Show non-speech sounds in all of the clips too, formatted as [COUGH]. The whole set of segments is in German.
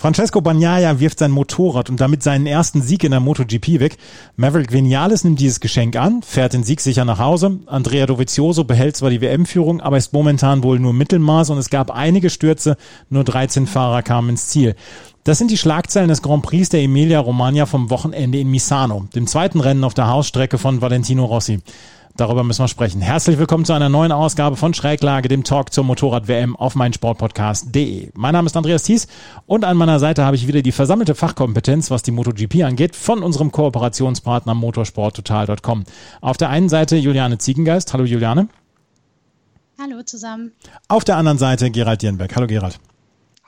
Francesco Bagnaia wirft sein Motorrad und damit seinen ersten Sieg in der MotoGP weg. Maverick Vinales nimmt dieses Geschenk an, fährt den Sieg sicher nach Hause. Andrea Dovizioso behält zwar die WM-Führung, aber ist momentan wohl nur Mittelmaß und es gab einige Stürze, nur 13 Fahrer kamen ins Ziel. Das sind die Schlagzeilen des Grand Prix der Emilia Romagna vom Wochenende in Misano, dem zweiten Rennen auf der Hausstrecke von Valentino Rossi. Darüber müssen wir sprechen. Herzlich willkommen zu einer neuen Ausgabe von Schräglage, dem Talk zur Motorrad-WM auf meinsportpodcast.de. Mein Name ist Andreas Thies und an meiner Seite habe ich wieder die versammelte Fachkompetenz, was die MotoGP angeht, von unserem Kooperationspartner motorsporttotal.com. Auf der einen Seite Juliane Ziegengeist. Hallo Juliane. Hallo zusammen. Auf der anderen Seite Gerald Dierenberg. Hallo Gerald.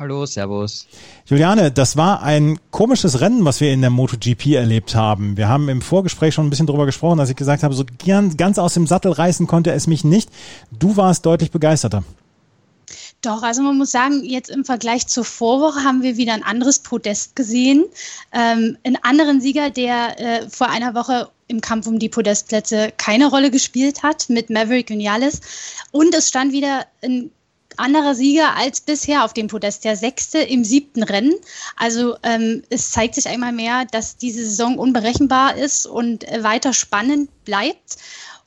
Hallo, Servus. Juliane, das war ein komisches Rennen, was wir in der MotoGP erlebt haben. Wir haben im Vorgespräch schon ein bisschen drüber gesprochen, dass ich gesagt habe, so ganz, ganz aus dem Sattel reißen konnte es mich nicht. Du warst deutlich begeisterter. Doch, also man muss sagen, jetzt im Vergleich zur Vorwoche haben wir wieder ein anderes Podest gesehen. Ähm, einen anderen Sieger, der äh, vor einer Woche im Kampf um die Podestplätze keine Rolle gespielt hat, mit Maverick Vinales. Und es stand wieder ein anderer Sieger als bisher auf dem Podest, der sechste im siebten Rennen. Also ähm, es zeigt sich einmal mehr, dass diese Saison unberechenbar ist und äh, weiter spannend bleibt.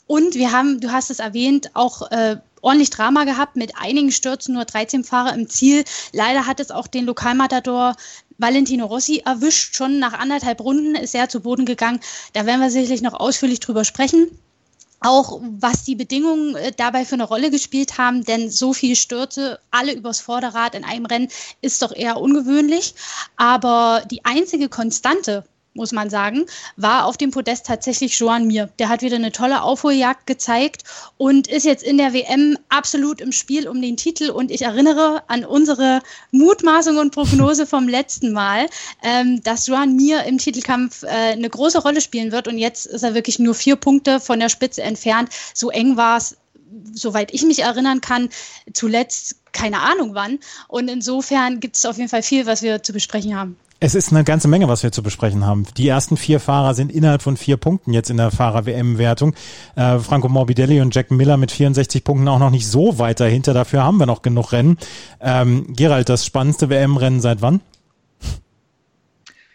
Und wir haben, du hast es erwähnt, auch äh, ordentlich Drama gehabt mit einigen Stürzen, nur 13 Fahrer im Ziel. Leider hat es auch den Lokalmatador Valentino Rossi erwischt. Schon nach anderthalb Runden ist er zu Boden gegangen. Da werden wir sicherlich noch ausführlich drüber sprechen auch was die Bedingungen äh, dabei für eine Rolle gespielt haben, denn so viele Stürze, alle übers Vorderrad in einem Rennen, ist doch eher ungewöhnlich. Aber die einzige Konstante muss man sagen, war auf dem Podest tatsächlich Joan Mir. Der hat wieder eine tolle Aufholjagd gezeigt und ist jetzt in der WM absolut im Spiel um den Titel. Und ich erinnere an unsere Mutmaßung und Prognose [LAUGHS] vom letzten Mal, ähm, dass Joan Mir im Titelkampf äh, eine große Rolle spielen wird. Und jetzt ist er wirklich nur vier Punkte von der Spitze entfernt. So eng war es soweit ich mich erinnern kann, zuletzt keine Ahnung wann. Und insofern gibt es auf jeden Fall viel, was wir zu besprechen haben. Es ist eine ganze Menge, was wir zu besprechen haben. Die ersten vier Fahrer sind innerhalb von vier Punkten jetzt in der Fahrer-WM-Wertung. Äh, Franco Morbidelli und Jack Miller mit 64 Punkten auch noch nicht so weit dahinter. Dafür haben wir noch genug Rennen. Ähm, Gerald, das spannendste WM-Rennen seit wann?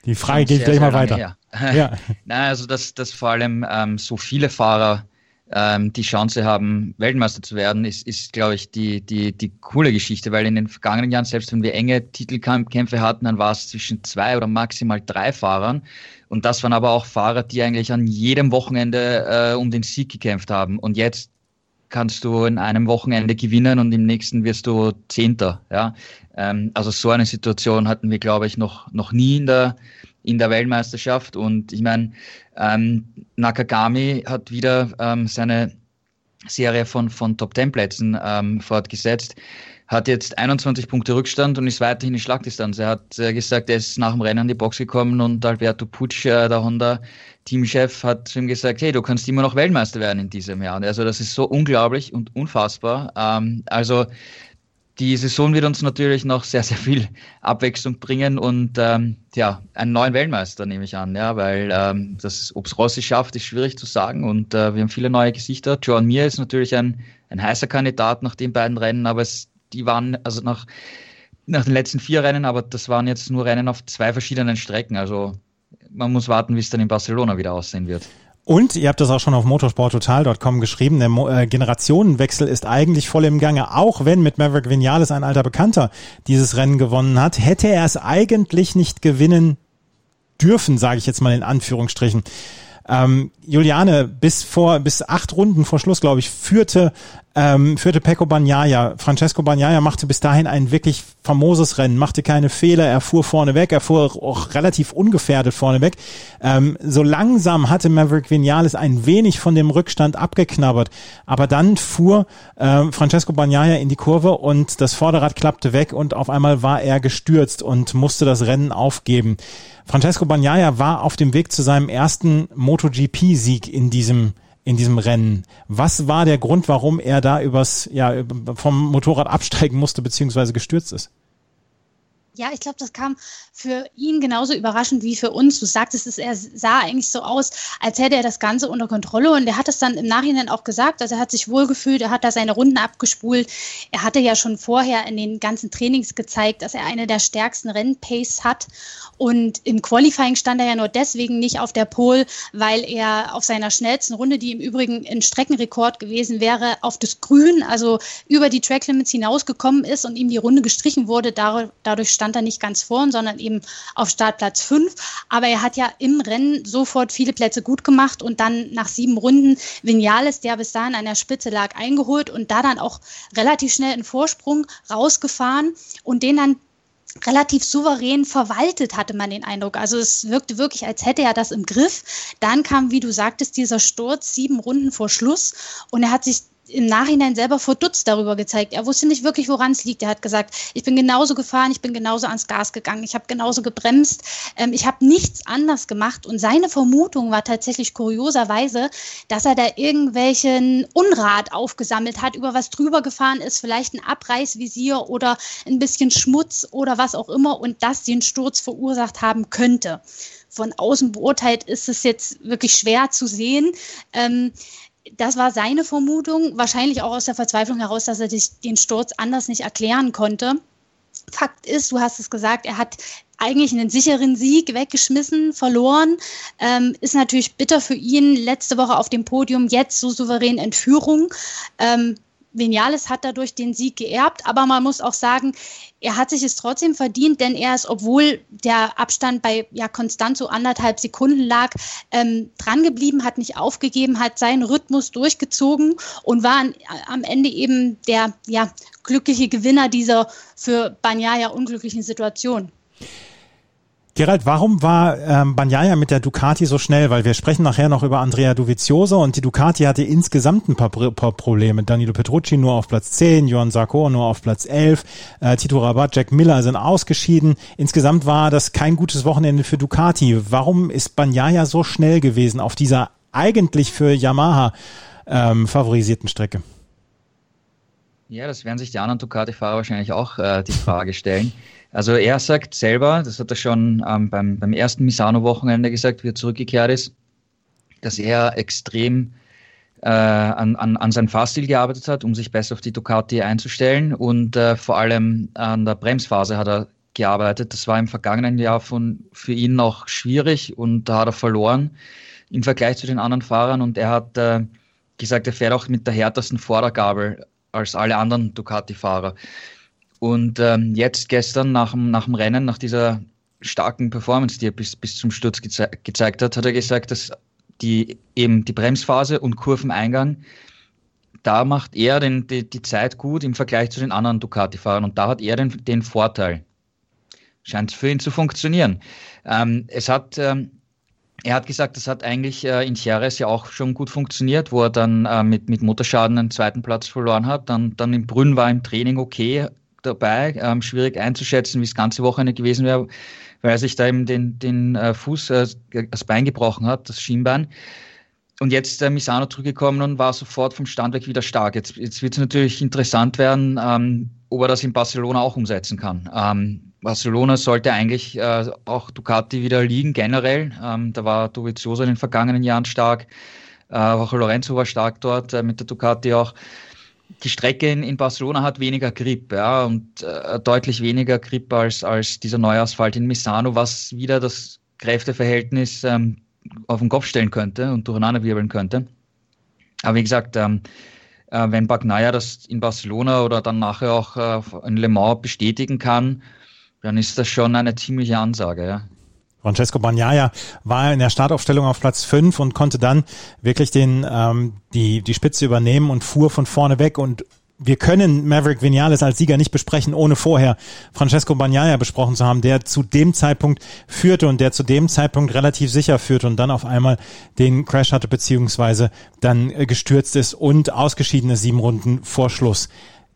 Die Frage geht gleich mal weiter. Ja. [LAUGHS] Nein, also dass, dass vor allem ähm, so viele Fahrer ähm, die Chance haben, Weltmeister zu werden, ist, ist glaube ich, die, die, die coole Geschichte, weil in den vergangenen Jahren, selbst wenn wir enge Titelkämpfe hatten, dann war es zwischen zwei oder maximal drei Fahrern. Und das waren aber auch Fahrer, die eigentlich an jedem Wochenende äh, um den Sieg gekämpft haben. Und jetzt kannst du in einem Wochenende gewinnen und im nächsten wirst du Zehnter. Ja? Ähm, also so eine Situation hatten wir, glaube ich, noch, noch nie in der, in der Weltmeisterschaft. Und ich meine, ähm, Nakagami hat wieder ähm, seine Serie von, von Top Ten Plätzen ähm, fortgesetzt, hat jetzt 21 Punkte Rückstand und ist weiterhin in Schlagdistanz. Er hat äh, gesagt, er ist nach dem Rennen an die Box gekommen und Alberto Pucci, äh, der Honda Teamchef, hat zu ihm gesagt, hey, du kannst immer noch Weltmeister werden in diesem Jahr. Also das ist so unglaublich und unfassbar. Ähm, also die Saison wird uns natürlich noch sehr, sehr viel Abwechslung bringen und ähm, ja, einen neuen Weltmeister nehme ich an, ja, weil ähm, ob es Rossi schafft, ist schwierig zu sagen und äh, wir haben viele neue Gesichter. Joan Mir ist natürlich ein, ein heißer Kandidat nach den beiden Rennen, aber es, die waren also nach, nach den letzten vier Rennen, aber das waren jetzt nur Rennen auf zwei verschiedenen Strecken, also man muss warten, wie es dann in Barcelona wieder aussehen wird. Und ihr habt das auch schon auf motorsporttotal.com geschrieben, der Mo äh, Generationenwechsel ist eigentlich voll im Gange. Auch wenn mit Maverick Vinales ein alter Bekannter dieses Rennen gewonnen hat, hätte er es eigentlich nicht gewinnen dürfen, sage ich jetzt mal in Anführungsstrichen. Ähm, Juliane, bis vor bis acht Runden vor Schluss, glaube ich, führte ähm, führte Pecco Bagnaia. Francesco Bagnaia machte bis dahin ein wirklich famoses Rennen, machte keine Fehler, er fuhr vorne weg, er fuhr auch relativ ungefährdet vorne weg. Ähm, so langsam hatte Maverick Vinales ein wenig von dem Rückstand abgeknabbert, aber dann fuhr äh, Francesco Bagnaia in die Kurve und das Vorderrad klappte weg und auf einmal war er gestürzt und musste das Rennen aufgeben. Francesco Bagnaia war auf dem Weg zu seinem ersten MotoGP-Sieg in diesem in diesem Rennen. Was war der Grund, warum er da übers, ja, vom Motorrad absteigen musste, beziehungsweise gestürzt ist? Ja, ich glaube, das kam für ihn genauso überraschend wie für uns. Du sagtest es, er sah eigentlich so aus, als hätte er das Ganze unter Kontrolle und er hat es dann im Nachhinein auch gesagt. Also er hat sich wohlgefühlt, er hat da seine Runden abgespult. Er hatte ja schon vorher in den ganzen Trainings gezeigt, dass er eine der stärksten Rennpace hat und im Qualifying stand er ja nur deswegen nicht auf der Pole, weil er auf seiner schnellsten Runde, die im Übrigen ein Streckenrekord gewesen wäre, auf das Grün, also über die Tracklimits hinausgekommen ist und ihm die Runde gestrichen wurde. Dadurch stand er nicht ganz vorn, sondern eben auf Startplatz 5. Aber er hat ja im Rennen sofort viele Plätze gut gemacht und dann nach sieben Runden Vinales, der bis dahin an der Spitze lag, eingeholt und da dann auch relativ schnell einen Vorsprung rausgefahren und den dann relativ souverän verwaltet, hatte man den Eindruck. Also es wirkte wirklich, als hätte er das im Griff. Dann kam, wie du sagtest, dieser Sturz sieben Runden vor Schluss und er hat sich im Nachhinein selber verdutzt darüber gezeigt. Er wusste nicht wirklich, woran es liegt. Er hat gesagt, ich bin genauso gefahren, ich bin genauso ans Gas gegangen, ich habe genauso gebremst, ähm, ich habe nichts anders gemacht. Und seine Vermutung war tatsächlich kurioserweise, dass er da irgendwelchen Unrat aufgesammelt hat, über was drüber gefahren ist, vielleicht ein Abreißvisier oder ein bisschen Schmutz oder was auch immer und das den Sturz verursacht haben könnte von außen beurteilt ist es jetzt wirklich schwer zu sehen. Ähm, das war seine Vermutung, wahrscheinlich auch aus der Verzweiflung heraus, dass er sich den Sturz anders nicht erklären konnte. Fakt ist, du hast es gesagt, er hat eigentlich einen sicheren Sieg weggeschmissen, verloren. Ähm, ist natürlich bitter für ihn. Letzte Woche auf dem Podium, jetzt so souverän in Führung. Ähm, Vinales hat dadurch den Sieg geerbt, aber man muss auch sagen, er hat sich es trotzdem verdient, denn er ist, obwohl der Abstand bei ja konstant so anderthalb Sekunden lag, ähm, drangeblieben, hat nicht aufgegeben, hat seinen Rhythmus durchgezogen und war an, am Ende eben der ja, glückliche Gewinner dieser für Banyaya unglücklichen Situation. Gerald, warum war ähm, Banyaya mit der Ducati so schnell? Weil wir sprechen nachher noch über Andrea Dovizioso und die Ducati hatte insgesamt ein paar, paar Probleme. Danilo Petrucci nur auf Platz 10, Johan Sarko nur auf Platz 11, äh, Tito Rabat, Jack Miller sind ausgeschieden. Insgesamt war das kein gutes Wochenende für Ducati. Warum ist Banyaya so schnell gewesen auf dieser eigentlich für Yamaha ähm, favorisierten Strecke? Ja, das werden sich die anderen Ducati-Fahrer wahrscheinlich auch äh, die Frage stellen. Also er sagt selber, das hat er schon ähm, beim, beim ersten Misano-Wochenende gesagt, wie er zurückgekehrt ist, dass er extrem äh, an, an, an seinem Fahrstil gearbeitet hat, um sich besser auf die Ducati einzustellen und äh, vor allem an der Bremsphase hat er gearbeitet. Das war im vergangenen Jahr von, für ihn noch schwierig und da hat er verloren im Vergleich zu den anderen Fahrern und er hat äh, gesagt, er fährt auch mit der härtesten Vordergabel als alle anderen Ducati-Fahrer. Und ähm, jetzt gestern nach dem, nach dem Rennen, nach dieser starken Performance, die er bis, bis zum Sturz geze gezeigt hat, hat er gesagt, dass die eben die Bremsphase und Kurveneingang, da macht er den, die, die Zeit gut im Vergleich zu den anderen Ducati-Fahrern und da hat er den, den Vorteil. Scheint für ihn zu funktionieren. Ähm, es hat, ähm, er hat gesagt, das hat eigentlich äh, in Jerez ja auch schon gut funktioniert, wo er dann äh, mit, mit Motorschaden einen zweiten Platz verloren hat. Dann, dann im Brünn war im Training okay, dabei. Ähm, schwierig einzuschätzen, wie es ganze Wochenende gewesen wäre, weil er sich da eben den, den äh, Fuß, äh, das Bein gebrochen hat, das Schienbein. Und jetzt äh, Misano zurückgekommen und war sofort vom Stand weg wieder stark. Jetzt, jetzt wird es natürlich interessant werden, ähm, ob er das in Barcelona auch umsetzen kann. Ähm, Barcelona sollte eigentlich äh, auch Ducati wieder liegen, generell. Ähm, da war Dovizioso in den vergangenen Jahren stark. Äh, auch Lorenzo war stark dort, äh, mit der Ducati auch die Strecke in, in, Barcelona hat weniger Grip, ja, und äh, deutlich weniger Grip als, als dieser neue Asphalt in Misano, was wieder das Kräfteverhältnis ähm, auf den Kopf stellen könnte und durcheinanderwirbeln könnte. Aber wie gesagt, ähm, äh, wenn Bagnaia das in Barcelona oder dann nachher auch äh, in Le Mans bestätigen kann, dann ist das schon eine ziemliche Ansage, ja. Francesco Bagnaia war in der Startaufstellung auf Platz 5 und konnte dann wirklich den, ähm, die, die Spitze übernehmen und fuhr von vorne weg und wir können Maverick Vinales als Sieger nicht besprechen, ohne vorher Francesco Bagnaia besprochen zu haben, der zu dem Zeitpunkt führte und der zu dem Zeitpunkt relativ sicher führte und dann auf einmal den Crash hatte, beziehungsweise dann äh, gestürzt ist und ausgeschieden ist sieben Runden vor Schluss.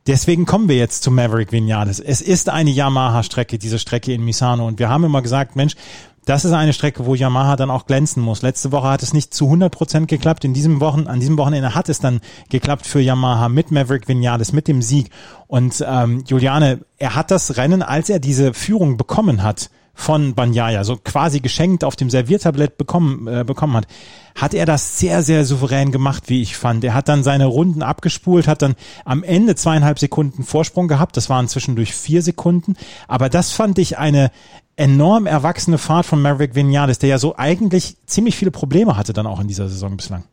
Deswegen kommen wir jetzt zu Maverick Vinales. Es ist eine Yamaha-Strecke, diese Strecke in Misano. Und wir haben immer gesagt, Mensch, das ist eine Strecke, wo Yamaha dann auch glänzen muss. Letzte Woche hat es nicht zu 100 Prozent geklappt. In diesem Wochen, an diesem Wochenende hat es dann geklappt für Yamaha mit Maverick Vinales, mit dem Sieg. Und ähm, Juliane, er hat das Rennen, als er diese Führung bekommen hat, von Banyaya, so quasi geschenkt auf dem Serviertablett bekommen, äh, bekommen hat, hat er das sehr, sehr souverän gemacht, wie ich fand. Er hat dann seine Runden abgespult, hat dann am Ende zweieinhalb Sekunden Vorsprung gehabt. Das waren zwischendurch vier Sekunden. Aber das fand ich eine enorm erwachsene Fahrt von Maverick Vinales, der ja so eigentlich ziemlich viele Probleme hatte dann auch in dieser Saison bislang.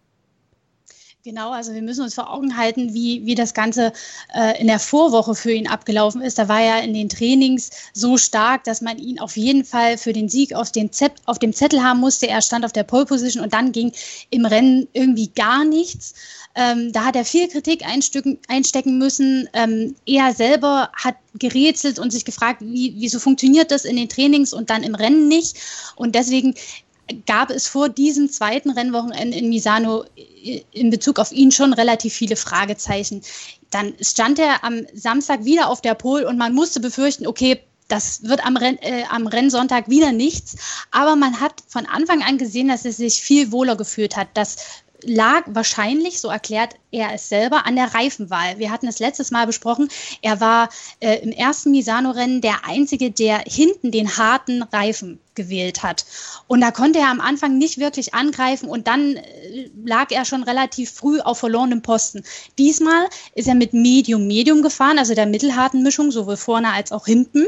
Genau, also wir müssen uns vor Augen halten, wie, wie das Ganze äh, in der Vorwoche für ihn abgelaufen ist. Da war er in den Trainings so stark, dass man ihn auf jeden Fall für den Sieg auf, den Zett, auf dem Zettel haben musste. Er stand auf der Pole Position und dann ging im Rennen irgendwie gar nichts. Ähm, da hat er viel Kritik einstecken müssen. Ähm, er selber hat gerätselt und sich gefragt, wie, wieso funktioniert das in den Trainings und dann im Rennen nicht. Und deswegen gab es vor diesem zweiten Rennwochenende in Misano in Bezug auf ihn schon relativ viele Fragezeichen. Dann stand er am Samstag wieder auf der Pole und man musste befürchten, okay, das wird am, Renn, äh, am Rennsonntag wieder nichts. Aber man hat von Anfang an gesehen, dass er sich viel wohler gefühlt hat, dass lag wahrscheinlich, so erklärt er es selber, an der Reifenwahl. Wir hatten es letztes Mal besprochen. Er war äh, im ersten Misano-Rennen der Einzige, der hinten den harten Reifen gewählt hat. Und da konnte er am Anfang nicht wirklich angreifen und dann äh, lag er schon relativ früh auf verlorenem Posten. Diesmal ist er mit Medium-Medium gefahren, also der mittelharten Mischung, sowohl vorne als auch hinten.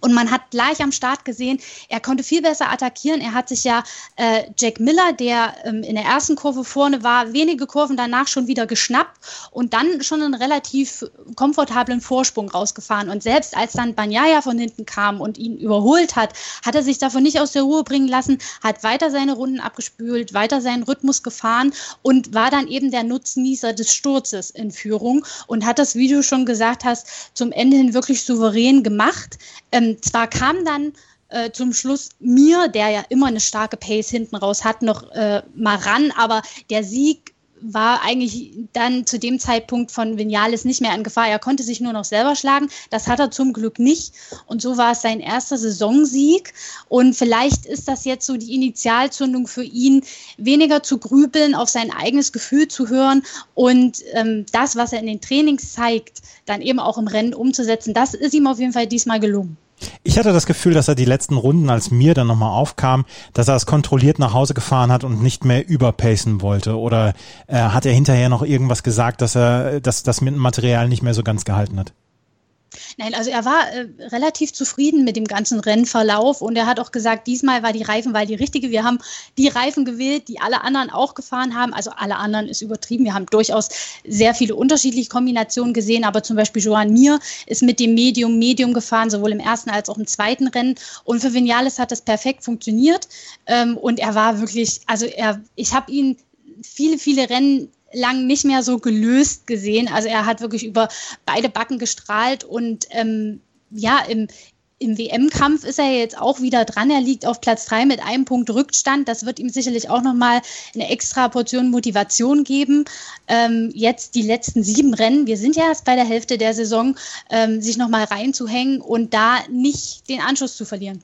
Und man hat gleich am Start gesehen, er konnte viel besser attackieren. Er hat sich ja äh, Jack Miller, der ähm, in der ersten Kurve vorne war, wenige Kurven danach schon wieder geschnappt und dann schon einen relativ komfortablen Vorsprung rausgefahren. Und selbst als dann Banyaya von hinten kam und ihn überholt hat, hat er sich davon nicht aus der Ruhe bringen lassen, hat weiter seine Runden abgespült, weiter seinen Rhythmus gefahren und war dann eben der Nutznießer des Sturzes in Führung und hat das, wie du schon gesagt hast, zum Ende hin wirklich souverän gemacht. Ähm, zwar kam dann äh, zum Schluss mir, der ja immer eine starke Pace hinten raus hat, noch äh, mal ran, aber der Sieg war eigentlich dann zu dem Zeitpunkt von Vinales nicht mehr in Gefahr. Er konnte sich nur noch selber schlagen. Das hat er zum Glück nicht. Und so war es sein erster Saisonsieg. Und vielleicht ist das jetzt so die Initialzündung für ihn, weniger zu grübeln, auf sein eigenes Gefühl zu hören und ähm, das, was er in den Trainings zeigt, dann eben auch im Rennen umzusetzen. Das ist ihm auf jeden Fall diesmal gelungen. Ich hatte das Gefühl, dass er die letzten Runden, als mir dann nochmal aufkam, dass er es kontrolliert nach Hause gefahren hat und nicht mehr überpacen wollte. Oder äh, hat er hinterher noch irgendwas gesagt, dass er dass das mit dem Material nicht mehr so ganz gehalten hat? Nein, also er war äh, relativ zufrieden mit dem ganzen Rennverlauf und er hat auch gesagt, diesmal war die Reifenwahl die richtige. Wir haben die Reifen gewählt, die alle anderen auch gefahren haben. Also alle anderen ist übertrieben. Wir haben durchaus sehr viele unterschiedliche Kombinationen gesehen, aber zum Beispiel Joan Mir ist mit dem Medium Medium gefahren, sowohl im ersten als auch im zweiten Rennen. Und für Vinales hat das perfekt funktioniert ähm, und er war wirklich, also er, ich habe ihn viele, viele Rennen lang nicht mehr so gelöst gesehen. Also er hat wirklich über beide Backen gestrahlt und ähm, ja, im, im WM-Kampf ist er jetzt auch wieder dran. Er liegt auf Platz drei mit einem Punkt Rückstand. Das wird ihm sicherlich auch nochmal eine extra Portion Motivation geben. Ähm, jetzt die letzten sieben Rennen, wir sind ja erst bei der Hälfte der Saison, ähm, sich nochmal reinzuhängen und da nicht den Anschluss zu verlieren.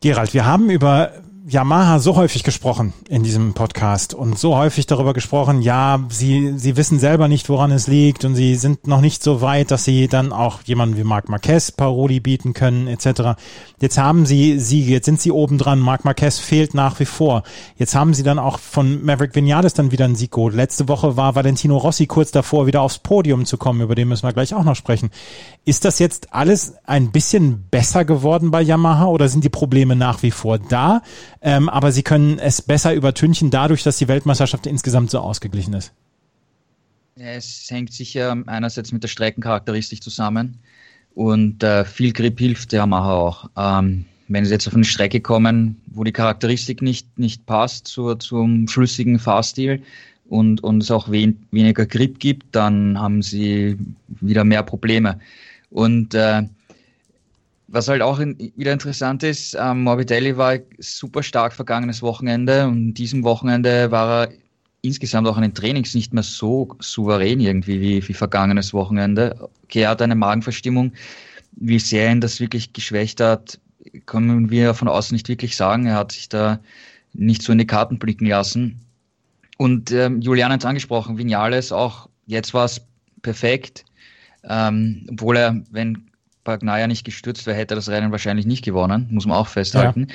Gerald, wir haben über Yamaha so häufig gesprochen in diesem Podcast und so häufig darüber gesprochen, ja, sie, sie wissen selber nicht, woran es liegt und sie sind noch nicht so weit, dass sie dann auch jemanden wie Marc Marquez Paroli bieten können, etc. Jetzt haben sie Siege, jetzt sind sie oben dran, Marc Marquez fehlt nach wie vor. Jetzt haben sie dann auch von Maverick Vinales dann wieder einen Sieg geholt. Letzte Woche war Valentino Rossi kurz davor, wieder aufs Podium zu kommen, über den müssen wir gleich auch noch sprechen. Ist das jetzt alles ein bisschen besser geworden bei Yamaha oder sind die Probleme nach wie vor da? Ähm, aber sie können es besser übertünchen dadurch, dass die Weltmeisterschaft insgesamt so ausgeglichen ist. Es hängt sicher einerseits mit der Streckencharakteristik zusammen und äh, viel Grip hilft der Yamaha auch. Ähm, wenn sie jetzt auf eine Strecke kommen, wo die Charakteristik nicht, nicht passt zur, zum flüssigen Fahrstil und, und es auch wen, weniger Grip gibt, dann haben sie wieder mehr Probleme. Und äh, was halt auch in, wieder interessant ist, ähm, Morbidelli war super stark vergangenes Wochenende und diesem Wochenende war er insgesamt auch an den Trainings nicht mehr so souverän irgendwie wie, wie vergangenes Wochenende. Okay, er hat eine Magenverstimmung. Wie sehr ihn das wirklich geschwächt hat, können wir von außen nicht wirklich sagen. Er hat sich da nicht so in die Karten blicken lassen. Und ähm, Julian hat es angesprochen, Vinales auch, jetzt war es perfekt, ähm, obwohl er, wenn Bagnaia nicht gestürzt wäre, hätte er das Rennen wahrscheinlich nicht gewonnen, muss man auch festhalten.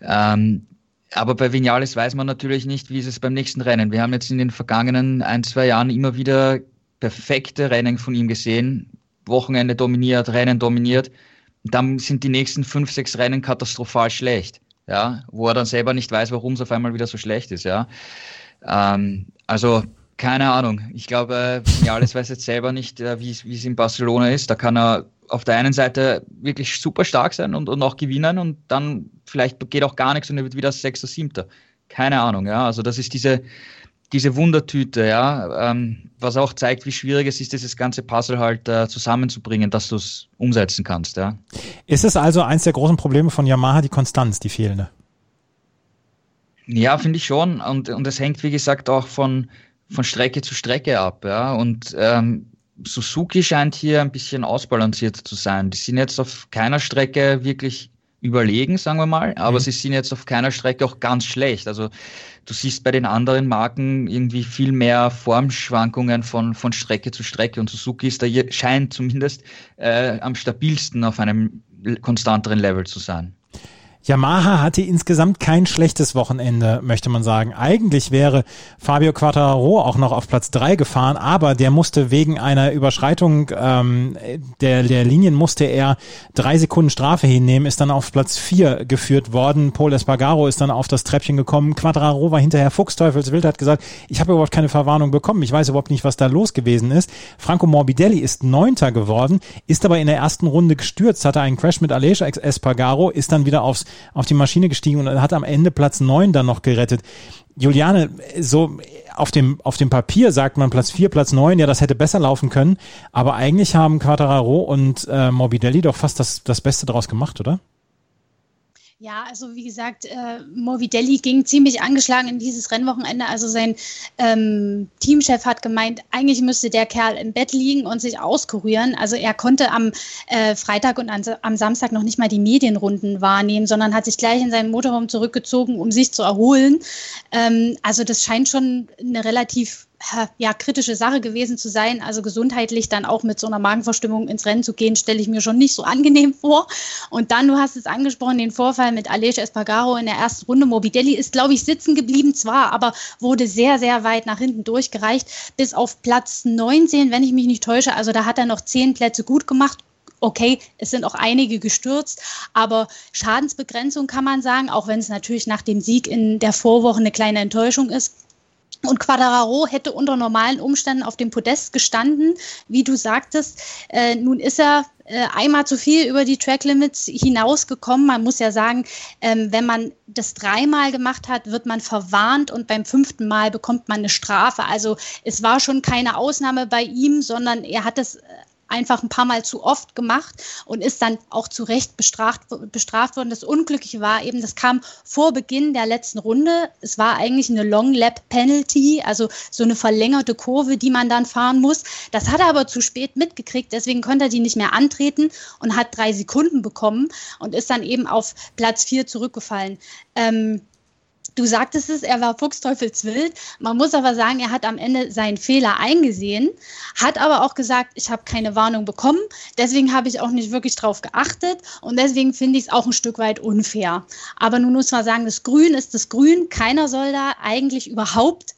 Ja. Ähm, aber bei Vinales weiß man natürlich nicht, wie ist es beim nächsten Rennen. Wir haben jetzt in den vergangenen ein, zwei Jahren immer wieder perfekte Rennen von ihm gesehen. Wochenende dominiert, Rennen dominiert. Und dann sind die nächsten fünf, sechs Rennen katastrophal schlecht. Ja, wo er dann selber nicht weiß, warum es auf einmal wieder so schlecht ist. Ja, ähm, also keine Ahnung. Ich glaube, Vinales [LAUGHS] weiß jetzt selber nicht, äh, wie es in Barcelona ist. Da kann er auf der einen Seite wirklich super stark sein und, und auch gewinnen und dann vielleicht geht auch gar nichts und er wird wieder Sechster, Siebter. Keine Ahnung, ja. Also das ist diese, diese Wundertüte, ja, ähm, was auch zeigt, wie schwierig es ist, dieses ganze Puzzle halt äh, zusammenzubringen, dass du es umsetzen kannst, ja. Ist es also eins der großen Probleme von Yamaha, die Konstanz, die fehlende? Ja, finde ich schon. Und, und es hängt, wie gesagt, auch von, von Strecke zu Strecke ab, ja. Und ähm, Suzuki scheint hier ein bisschen ausbalanciert zu sein. Die sind jetzt auf keiner Strecke wirklich überlegen, sagen wir mal, aber mhm. sie sind jetzt auf keiner Strecke auch ganz schlecht. Also du siehst bei den anderen Marken irgendwie viel mehr Formschwankungen von, von Strecke zu Strecke und Suzuki ist da hier, scheint zumindest äh, am stabilsten auf einem konstanteren Level zu sein. Yamaha hatte insgesamt kein schlechtes Wochenende, möchte man sagen. Eigentlich wäre Fabio Quattararo auch noch auf Platz drei gefahren, aber der musste wegen einer Überschreitung ähm, der, der Linien musste er drei Sekunden Strafe hinnehmen, ist dann auf Platz vier geführt worden. Paul Espargaro ist dann auf das Treppchen gekommen. Quattararo war hinterher Fuchsteufelswild, hat gesagt, ich habe überhaupt keine Verwarnung bekommen. Ich weiß überhaupt nicht, was da los gewesen ist. Franco Morbidelli ist Neunter geworden, ist aber in der ersten Runde gestürzt, hatte einen Crash mit Aleix Espargaro, ist dann wieder aufs auf die Maschine gestiegen und hat am Ende Platz neun dann noch gerettet. Juliane, so auf dem, auf dem Papier sagt man Platz vier, Platz neun, ja, das hätte besser laufen können, aber eigentlich haben Quattararo und äh, Morbidelli doch fast das, das Beste daraus gemacht, oder? Ja, also wie gesagt, äh, Morbidelli ging ziemlich angeschlagen in dieses Rennwochenende. Also sein ähm, Teamchef hat gemeint, eigentlich müsste der Kerl im Bett liegen und sich auskurieren. Also er konnte am äh, Freitag und an, am Samstag noch nicht mal die Medienrunden wahrnehmen, sondern hat sich gleich in seinen Motorraum zurückgezogen, um sich zu erholen. Ähm, also das scheint schon eine relativ ja, kritische Sache gewesen zu sein. Also gesundheitlich dann auch mit so einer Magenverstimmung ins Rennen zu gehen, stelle ich mir schon nicht so angenehm vor. Und dann, du hast es angesprochen, den Vorfall mit Aleix Espargaro in der ersten Runde. Morbidelli ist, glaube ich, sitzen geblieben zwar, aber wurde sehr, sehr weit nach hinten durchgereicht, bis auf Platz 19, wenn ich mich nicht täusche. Also da hat er noch zehn Plätze gut gemacht okay, es sind auch einige gestürzt, aber Schadensbegrenzung kann man sagen, auch wenn es natürlich nach dem Sieg in der Vorwoche eine kleine Enttäuschung ist. Und Quadraro hätte unter normalen Umständen auf dem Podest gestanden, wie du sagtest. Äh, nun ist er äh, einmal zu viel über die Track Limits hinausgekommen. Man muss ja sagen, ähm, wenn man das dreimal gemacht hat, wird man verwarnt und beim fünften Mal bekommt man eine Strafe. Also es war schon keine Ausnahme bei ihm, sondern er hat es äh, einfach ein paar Mal zu oft gemacht und ist dann auch zu Recht bestraft, bestraft worden. Das Unglückliche war eben, das kam vor Beginn der letzten Runde. Es war eigentlich eine Long Lap Penalty, also so eine verlängerte Kurve, die man dann fahren muss. Das hat er aber zu spät mitgekriegt, deswegen konnte er die nicht mehr antreten und hat drei Sekunden bekommen und ist dann eben auf Platz vier zurückgefallen. Ähm, Du sagtest es, er war fuchsteufelswild. Man muss aber sagen, er hat am Ende seinen Fehler eingesehen, hat aber auch gesagt, ich habe keine Warnung bekommen. Deswegen habe ich auch nicht wirklich drauf geachtet und deswegen finde ich es auch ein Stück weit unfair. Aber nun muss man sagen, das Grün ist das Grün. Keiner soll da eigentlich überhaupt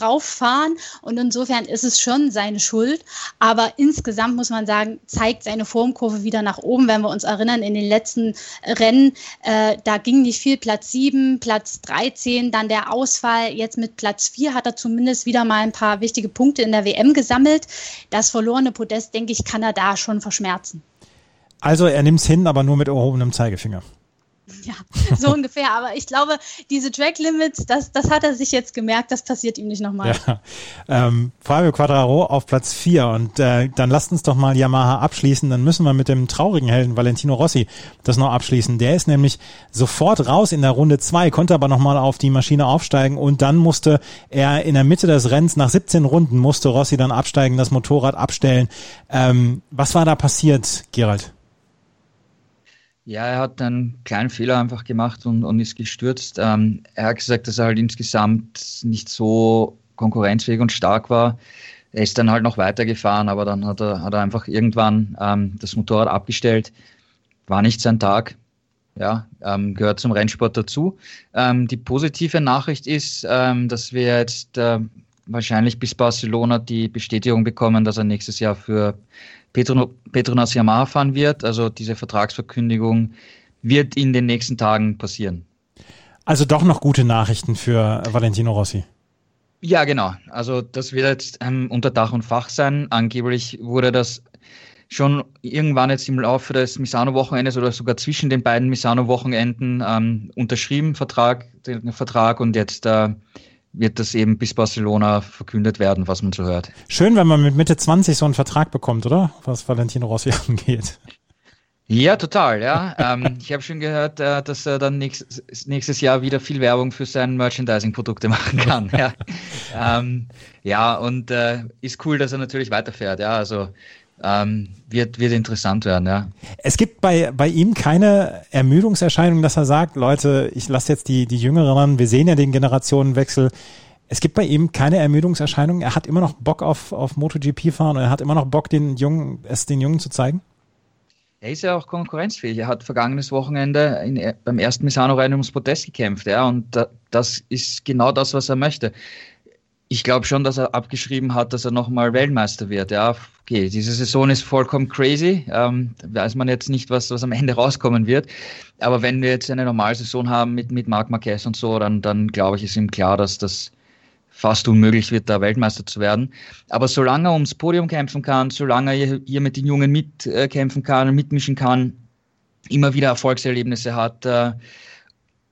drauf fahren und insofern ist es schon seine Schuld. Aber insgesamt muss man sagen, zeigt seine Formkurve wieder nach oben. Wenn wir uns erinnern, in den letzten Rennen, äh, da ging nicht viel. Platz 7, Platz 13, dann der Ausfall. Jetzt mit Platz 4 hat er zumindest wieder mal ein paar wichtige Punkte in der WM gesammelt. Das verlorene Podest, denke ich, kann er da schon verschmerzen. Also er nimmt es hin, aber nur mit erhobenem Zeigefinger. Ja, so [LAUGHS] ungefähr. Aber ich glaube, diese Track Limits, das, das hat er sich jetzt gemerkt, das passiert ihm nicht nochmal. Ja. Ähm, Fabio Quadraro auf Platz 4 und äh, dann lasst uns doch mal Yamaha abschließen. Dann müssen wir mit dem traurigen Helden Valentino Rossi das noch abschließen. Der ist nämlich sofort raus in der Runde 2, konnte aber nochmal auf die Maschine aufsteigen und dann musste er in der Mitte des Rennens, nach 17 Runden, musste Rossi dann absteigen, das Motorrad abstellen. Ähm, was war da passiert, Gerald? Ja, er hat einen kleinen Fehler einfach gemacht und, und ist gestürzt. Ähm, er hat gesagt, dass er halt insgesamt nicht so konkurrenzfähig und stark war. Er ist dann halt noch weitergefahren, aber dann hat er, hat er einfach irgendwann ähm, das Motorrad abgestellt. War nicht sein Tag. Ja, ähm, gehört zum Rennsport dazu. Ähm, die positive Nachricht ist, ähm, dass wir jetzt äh, wahrscheinlich bis Barcelona die Bestätigung bekommen, dass er nächstes Jahr für Petro, Petronas Yamaha fahren wird. Also diese Vertragsverkündigung wird in den nächsten Tagen passieren. Also doch noch gute Nachrichten für Valentino Rossi. Ja, genau. Also das wird jetzt ähm, unter Dach und Fach sein. Angeblich wurde das schon irgendwann jetzt im Laufe des Misano-Wochenendes oder sogar zwischen den beiden Misano-Wochenenden ähm, unterschrieben, Vertrag, den Vertrag und jetzt äh, wird das eben bis Barcelona verkündet werden, was man so hört. Schön, wenn man mit Mitte 20 so einen Vertrag bekommt, oder? Was Valentino Rossi [LAUGHS] angeht. Ja, total, ja. ähm, ich habe schon gehört, äh, dass er dann nächstes, nächstes Jahr wieder viel Werbung für seine Merchandising-Produkte [LAUGHS] machen kann. ja. [LAUGHS] Ähm, ja, und äh, ist cool, dass er natürlich weiterfährt, ja. Also ähm, wird, wird interessant werden, ja. Es gibt bei, bei ihm keine Ermüdungserscheinung, dass er sagt, Leute, ich lasse jetzt die, die Jüngeren, wir sehen ja den Generationenwechsel. Es gibt bei ihm keine Ermüdungserscheinung. Er hat immer noch Bock auf, auf MotoGP fahren und er hat immer noch Bock, den Jungen, es den Jungen zu zeigen. Er ist ja auch konkurrenzfähig. Er hat vergangenes Wochenende in, beim ersten Misano-Rennen ums Podest gekämpft, ja, und da, das ist genau das, was er möchte ich glaube schon, dass er abgeschrieben hat, dass er nochmal Weltmeister wird. Ja, okay, diese Saison ist vollkommen crazy. Ähm, weiß man jetzt nicht, was, was am Ende [LAUGHS] rauskommen wird. Aber wenn wir jetzt eine normale Saison haben mit, mit Marc Marquez und so, dann, dann glaube ich, ist ihm klar, dass das fast unmöglich wird, da Weltmeister zu werden. Aber solange er ums Podium kämpfen kann, solange er hier mit den Jungen mitkämpfen kann und mitmischen kann, immer wieder Erfolgserlebnisse hat, äh,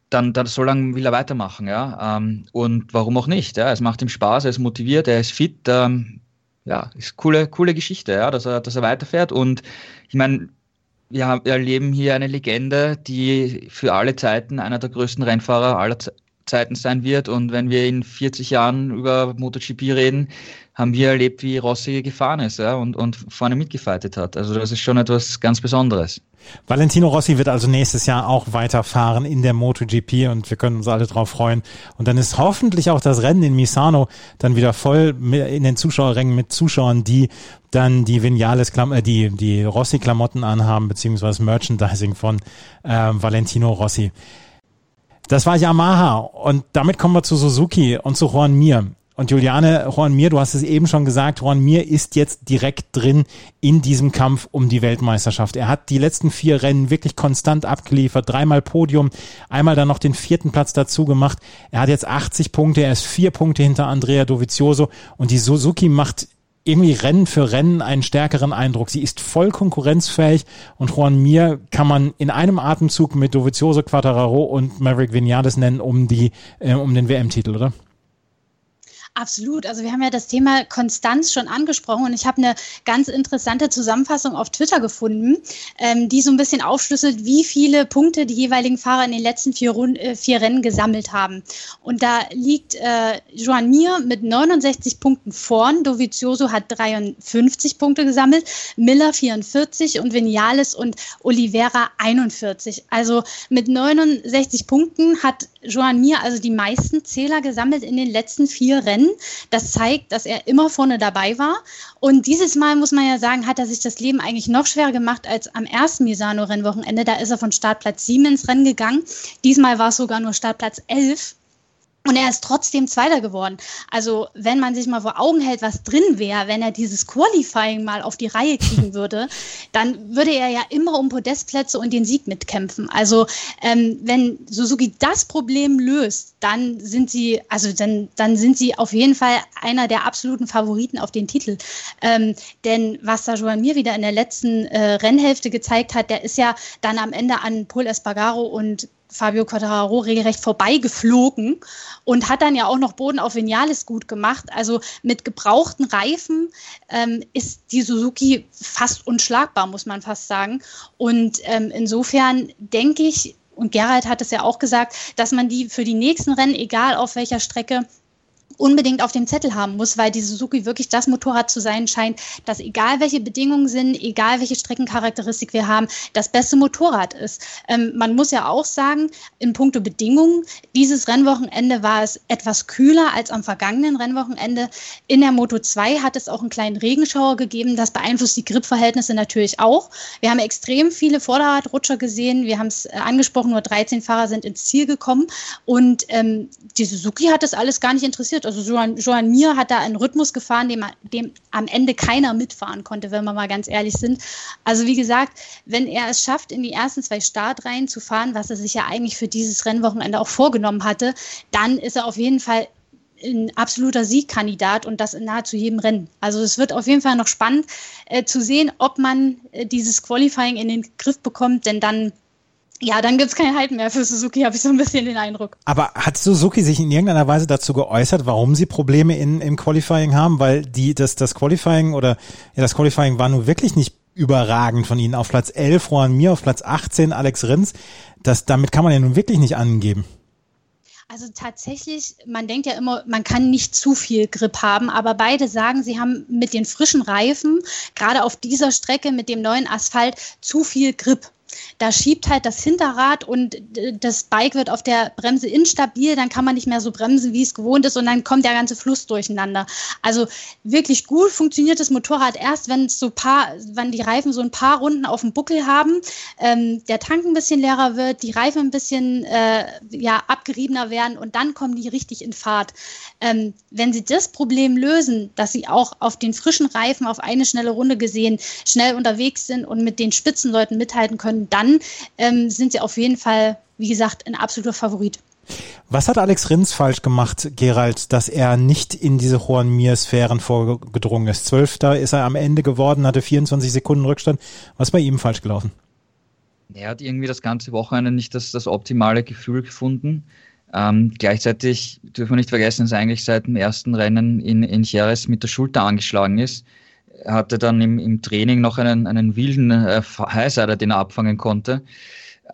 dann, dann so lange will er weitermachen, ja. Ähm, und warum auch nicht? Ja? Es macht ihm Spaß, er ist motiviert, er ist fit. Ähm, ja, ist coole, coole Geschichte, ja, dass er, dass er weiterfährt. Und ich meine, wir, haben, wir erleben hier eine Legende, die für alle Zeiten einer der größten Rennfahrer aller Zeiten sein wird. Und wenn wir in 40 Jahren über MotoGP reden, haben wir erlebt, wie Rossi gefahren ist ja, und, und vorne mitgefightet hat. Also das ist schon etwas ganz Besonderes. Valentino Rossi wird also nächstes Jahr auch weiterfahren in der MotoGP und wir können uns alle drauf freuen. Und dann ist hoffentlich auch das Rennen in Misano dann wieder voll in den Zuschauerrängen mit Zuschauern, die dann die Vinales, äh, die, die Rossi-Klamotten anhaben, beziehungsweise Merchandising von äh, Valentino Rossi. Das war Yamaha und damit kommen wir zu Suzuki und zu Juan Mir. Und Juliane Juan Mir, du hast es eben schon gesagt, Juan Mir ist jetzt direkt drin in diesem Kampf um die Weltmeisterschaft. Er hat die letzten vier Rennen wirklich konstant abgeliefert, dreimal Podium, einmal dann noch den vierten Platz dazu gemacht. Er hat jetzt 80 Punkte, er ist vier Punkte hinter Andrea Dovizioso und die Suzuki macht irgendwie Rennen für Rennen einen stärkeren Eindruck. Sie ist voll konkurrenzfähig und Juan Mir kann man in einem Atemzug mit Dovizioso, Quattararo und Maverick Vinales nennen um die, äh, um den WM-Titel, oder? Absolut. Also wir haben ja das Thema Konstanz schon angesprochen und ich habe eine ganz interessante Zusammenfassung auf Twitter gefunden, ähm, die so ein bisschen aufschlüsselt, wie viele Punkte die jeweiligen Fahrer in den letzten vier, Rund äh, vier Rennen gesammelt haben. Und da liegt äh, Joan Mir mit 69 Punkten vorn, Dovizioso hat 53 Punkte gesammelt, Miller 44 und Vinales und Oliveira 41. Also mit 69 Punkten hat Joan Mir also die meisten Zähler gesammelt in den letzten vier Rennen. Das zeigt, dass er immer vorne dabei war. Und dieses Mal muss man ja sagen, hat er sich das Leben eigentlich noch schwerer gemacht als am ersten Misano-Rennwochenende. Da ist er von Startplatz 7 ins Rennen gegangen. Diesmal war es sogar nur Startplatz 11. Und er ist trotzdem Zweiter geworden. Also, wenn man sich mal vor Augen hält, was drin wäre, wenn er dieses Qualifying mal auf die Reihe kriegen [LAUGHS] würde, dann würde er ja immer um Podestplätze und den Sieg mitkämpfen. Also, ähm, wenn Suzuki das Problem löst, dann sind sie, also dann, dann sind sie auf jeden Fall einer der absoluten Favoriten auf den Titel. Ähm, denn was da Joan Mir wieder in der letzten äh, Rennhälfte gezeigt hat, der ist ja dann am Ende an Paul Espargaro und Fabio Quattararo regelrecht vorbeigeflogen und hat dann ja auch noch Boden auf Vinales gut gemacht. Also mit gebrauchten Reifen ähm, ist die Suzuki fast unschlagbar, muss man fast sagen. Und ähm, insofern denke ich, und Gerald hat es ja auch gesagt, dass man die für die nächsten Rennen, egal auf welcher Strecke, unbedingt auf dem Zettel haben muss, weil die Suzuki wirklich das Motorrad zu sein scheint, dass egal welche Bedingungen sind, egal welche Streckencharakteristik wir haben, das beste Motorrad ist. Ähm, man muss ja auch sagen, in puncto Bedingungen, dieses Rennwochenende war es etwas kühler als am vergangenen Rennwochenende. In der Moto 2 hat es auch einen kleinen Regenschauer gegeben, das beeinflusst die Gripverhältnisse natürlich auch. Wir haben extrem viele Vorderradrutscher gesehen, wir haben es äh, angesprochen, nur 13 Fahrer sind ins Ziel gekommen und ähm, die Suzuki hat das alles gar nicht interessiert passiert. Also Joan, Joan Mir hat da einen Rhythmus gefahren, dem, dem am Ende keiner mitfahren konnte, wenn wir mal ganz ehrlich sind. Also wie gesagt, wenn er es schafft, in die ersten zwei Startreihen zu fahren, was er sich ja eigentlich für dieses Rennwochenende auch vorgenommen hatte, dann ist er auf jeden Fall ein absoluter Siegkandidat und das in nahezu jedem Rennen. Also es wird auf jeden Fall noch spannend äh, zu sehen, ob man äh, dieses Qualifying in den Griff bekommt, denn dann ja, dann gibt es kein Halten mehr für Suzuki, habe ich so ein bisschen den Eindruck. Aber hat Suzuki sich in irgendeiner Weise dazu geäußert, warum sie Probleme in, im Qualifying haben? Weil die, das, das Qualifying oder ja, das Qualifying war nun wirklich nicht überragend von ihnen. Auf Platz 11 Juan Mir, auf Platz 18 Alex Rins. Das, damit kann man ja nun wirklich nicht angeben. Also tatsächlich, man denkt ja immer, man kann nicht zu viel Grip haben, aber beide sagen, sie haben mit den frischen Reifen, gerade auf dieser Strecke mit dem neuen Asphalt, zu viel Grip da schiebt halt das Hinterrad und das Bike wird auf der Bremse instabil, dann kann man nicht mehr so bremsen, wie es gewohnt ist und dann kommt der ganze Fluss durcheinander. Also wirklich gut funktioniert das Motorrad erst, wenn so paar, wenn die Reifen so ein paar Runden auf dem Buckel haben, ähm, der Tank ein bisschen leerer wird, die Reifen ein bisschen äh, ja, abgeriebener werden und dann kommen die richtig in Fahrt. Ähm, wenn sie das Problem lösen, dass sie auch auf den frischen Reifen auf eine schnelle Runde gesehen schnell unterwegs sind und mit den Spitzenleuten mithalten können, dann ähm, sind sie auf jeden Fall, wie gesagt, ein absoluter Favorit. Was hat Alex Rins falsch gemacht, Gerald, dass er nicht in diese Juan Mir-Sphären vorgedrungen ist? Zwölfter ist er am Ende geworden, hatte 24 Sekunden Rückstand. Was ist bei ihm falsch gelaufen? Er hat irgendwie das ganze Wochenende nicht das, das optimale Gefühl gefunden. Ähm, gleichzeitig dürfen wir nicht vergessen, dass er eigentlich seit dem ersten Rennen in, in Jerez mit der Schulter angeschlagen ist hatte dann im, im Training noch einen, einen wilden äh, Highsider, den er abfangen konnte.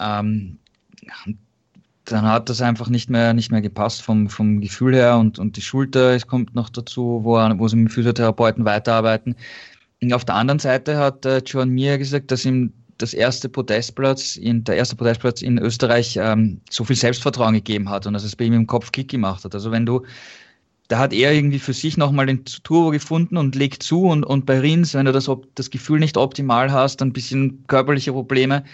Ähm, dann hat das einfach nicht mehr, nicht mehr gepasst vom, vom Gefühl her und, und die Schulter, es kommt noch dazu, wo, wo sie mit Physiotherapeuten weiterarbeiten. Und auf der anderen Seite hat äh, John Mir gesagt, dass ihm das erste Podestplatz in der erste Podestplatz in Österreich ähm, so viel Selbstvertrauen gegeben hat und dass es bei ihm im Kopf Kick gemacht hat. Also wenn du da hat er irgendwie für sich nochmal den Turbo gefunden und legt zu und, und bei Rins, wenn du das, das Gefühl nicht optimal hast, ein bisschen körperliche Probleme,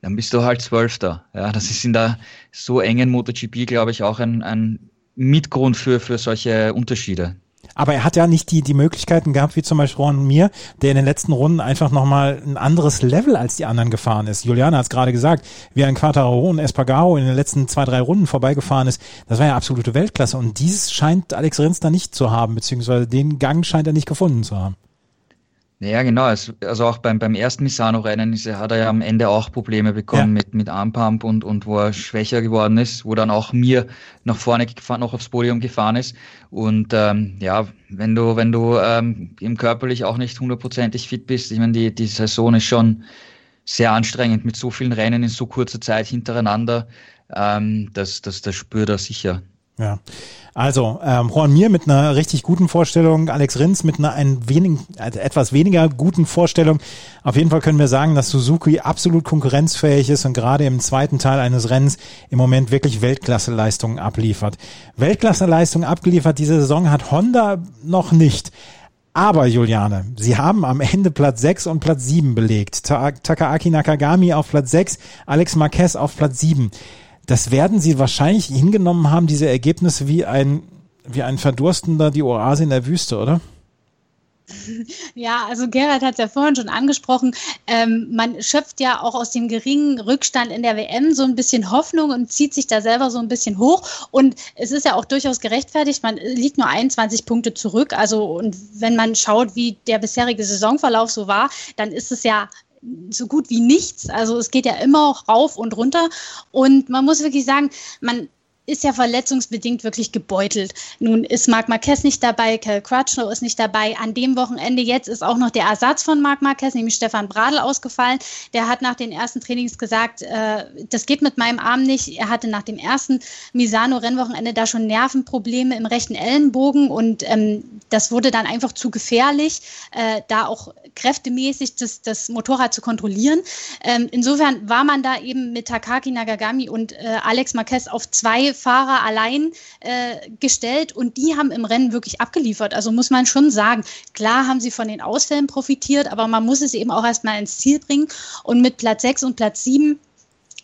dann bist du halt Zwölfter. Ja, das ist in der so engen MotoGP, glaube ich, auch ein, ein Mitgrund für, für solche Unterschiede. Aber er hat ja nicht die, die Möglichkeiten gehabt, wie zum Beispiel Ron Mir, der in den letzten Runden einfach nochmal ein anderes Level als die anderen gefahren ist. Juliana hat es gerade gesagt, wie ein Quattaro und Espargaro in den letzten zwei, drei Runden vorbeigefahren ist. Das war ja absolute Weltklasse. Und dies scheint Alex Rins da nicht zu haben, beziehungsweise den Gang scheint er nicht gefunden zu haben. Ja, genau. Also auch beim, beim ersten Misano-Rennen hat er ja am Ende auch Probleme bekommen ja. mit, mit Armpump und, und wo er schwächer geworden ist, wo dann auch mir nach vorne gefahren, noch aufs Podium gefahren ist. Und ähm, ja, wenn du, wenn du ähm, im körperlich auch nicht hundertprozentig fit bist, ich meine, die, die Saison ist schon sehr anstrengend mit so vielen Rennen in so kurzer Zeit hintereinander. Ähm, das, das, das spürt er sicher. Ja, also ähm, Juan Mir mit einer richtig guten Vorstellung, Alex Rins mit einer ein wenig, also etwas weniger guten Vorstellung. Auf jeden Fall können wir sagen, dass Suzuki absolut konkurrenzfähig ist und gerade im zweiten Teil eines Rennens im Moment wirklich Weltklasseleistungen abliefert. Weltklasseleistungen abgeliefert diese Saison hat Honda noch nicht. Aber Juliane, sie haben am Ende Platz 6 und Platz 7 belegt. Takaaki Nakagami auf Platz 6, Alex Marquez auf Platz 7 das werden sie wahrscheinlich hingenommen haben, diese Ergebnisse wie ein, wie ein Verdurstender die Oase in der Wüste, oder? [LAUGHS] Ja, also Gerhard hat es ja vorhin schon angesprochen. Ähm, man schöpft ja auch aus dem geringen Rückstand in der WM so ein bisschen Hoffnung und zieht sich da selber so ein bisschen hoch. Und es ist ja auch durchaus gerechtfertigt. Man liegt nur 21 Punkte zurück. Also, und wenn man schaut, wie der bisherige Saisonverlauf so war, dann ist es ja so gut wie nichts. Also es geht ja immer auch rauf und runter. Und man muss wirklich sagen, man ist ja verletzungsbedingt wirklich gebeutelt. Nun ist Marc Marquez nicht dabei, Cal Crutchlow ist nicht dabei. An dem Wochenende jetzt ist auch noch der Ersatz von Marc Marquez, nämlich Stefan Bradl, ausgefallen. Der hat nach den ersten Trainings gesagt, äh, das geht mit meinem Arm nicht. Er hatte nach dem ersten Misano-Rennwochenende da schon Nervenprobleme im rechten Ellenbogen und ähm, das wurde dann einfach zu gefährlich, äh, da auch kräftemäßig das, das Motorrad zu kontrollieren. Ähm, insofern war man da eben mit Takaki Nagagami und äh, Alex Marquez auf zwei Fahrer allein äh, gestellt und die haben im Rennen wirklich abgeliefert. Also muss man schon sagen, klar haben sie von den Ausfällen profitiert, aber man muss es eben auch erstmal ins Ziel bringen. Und mit Platz 6 und Platz 7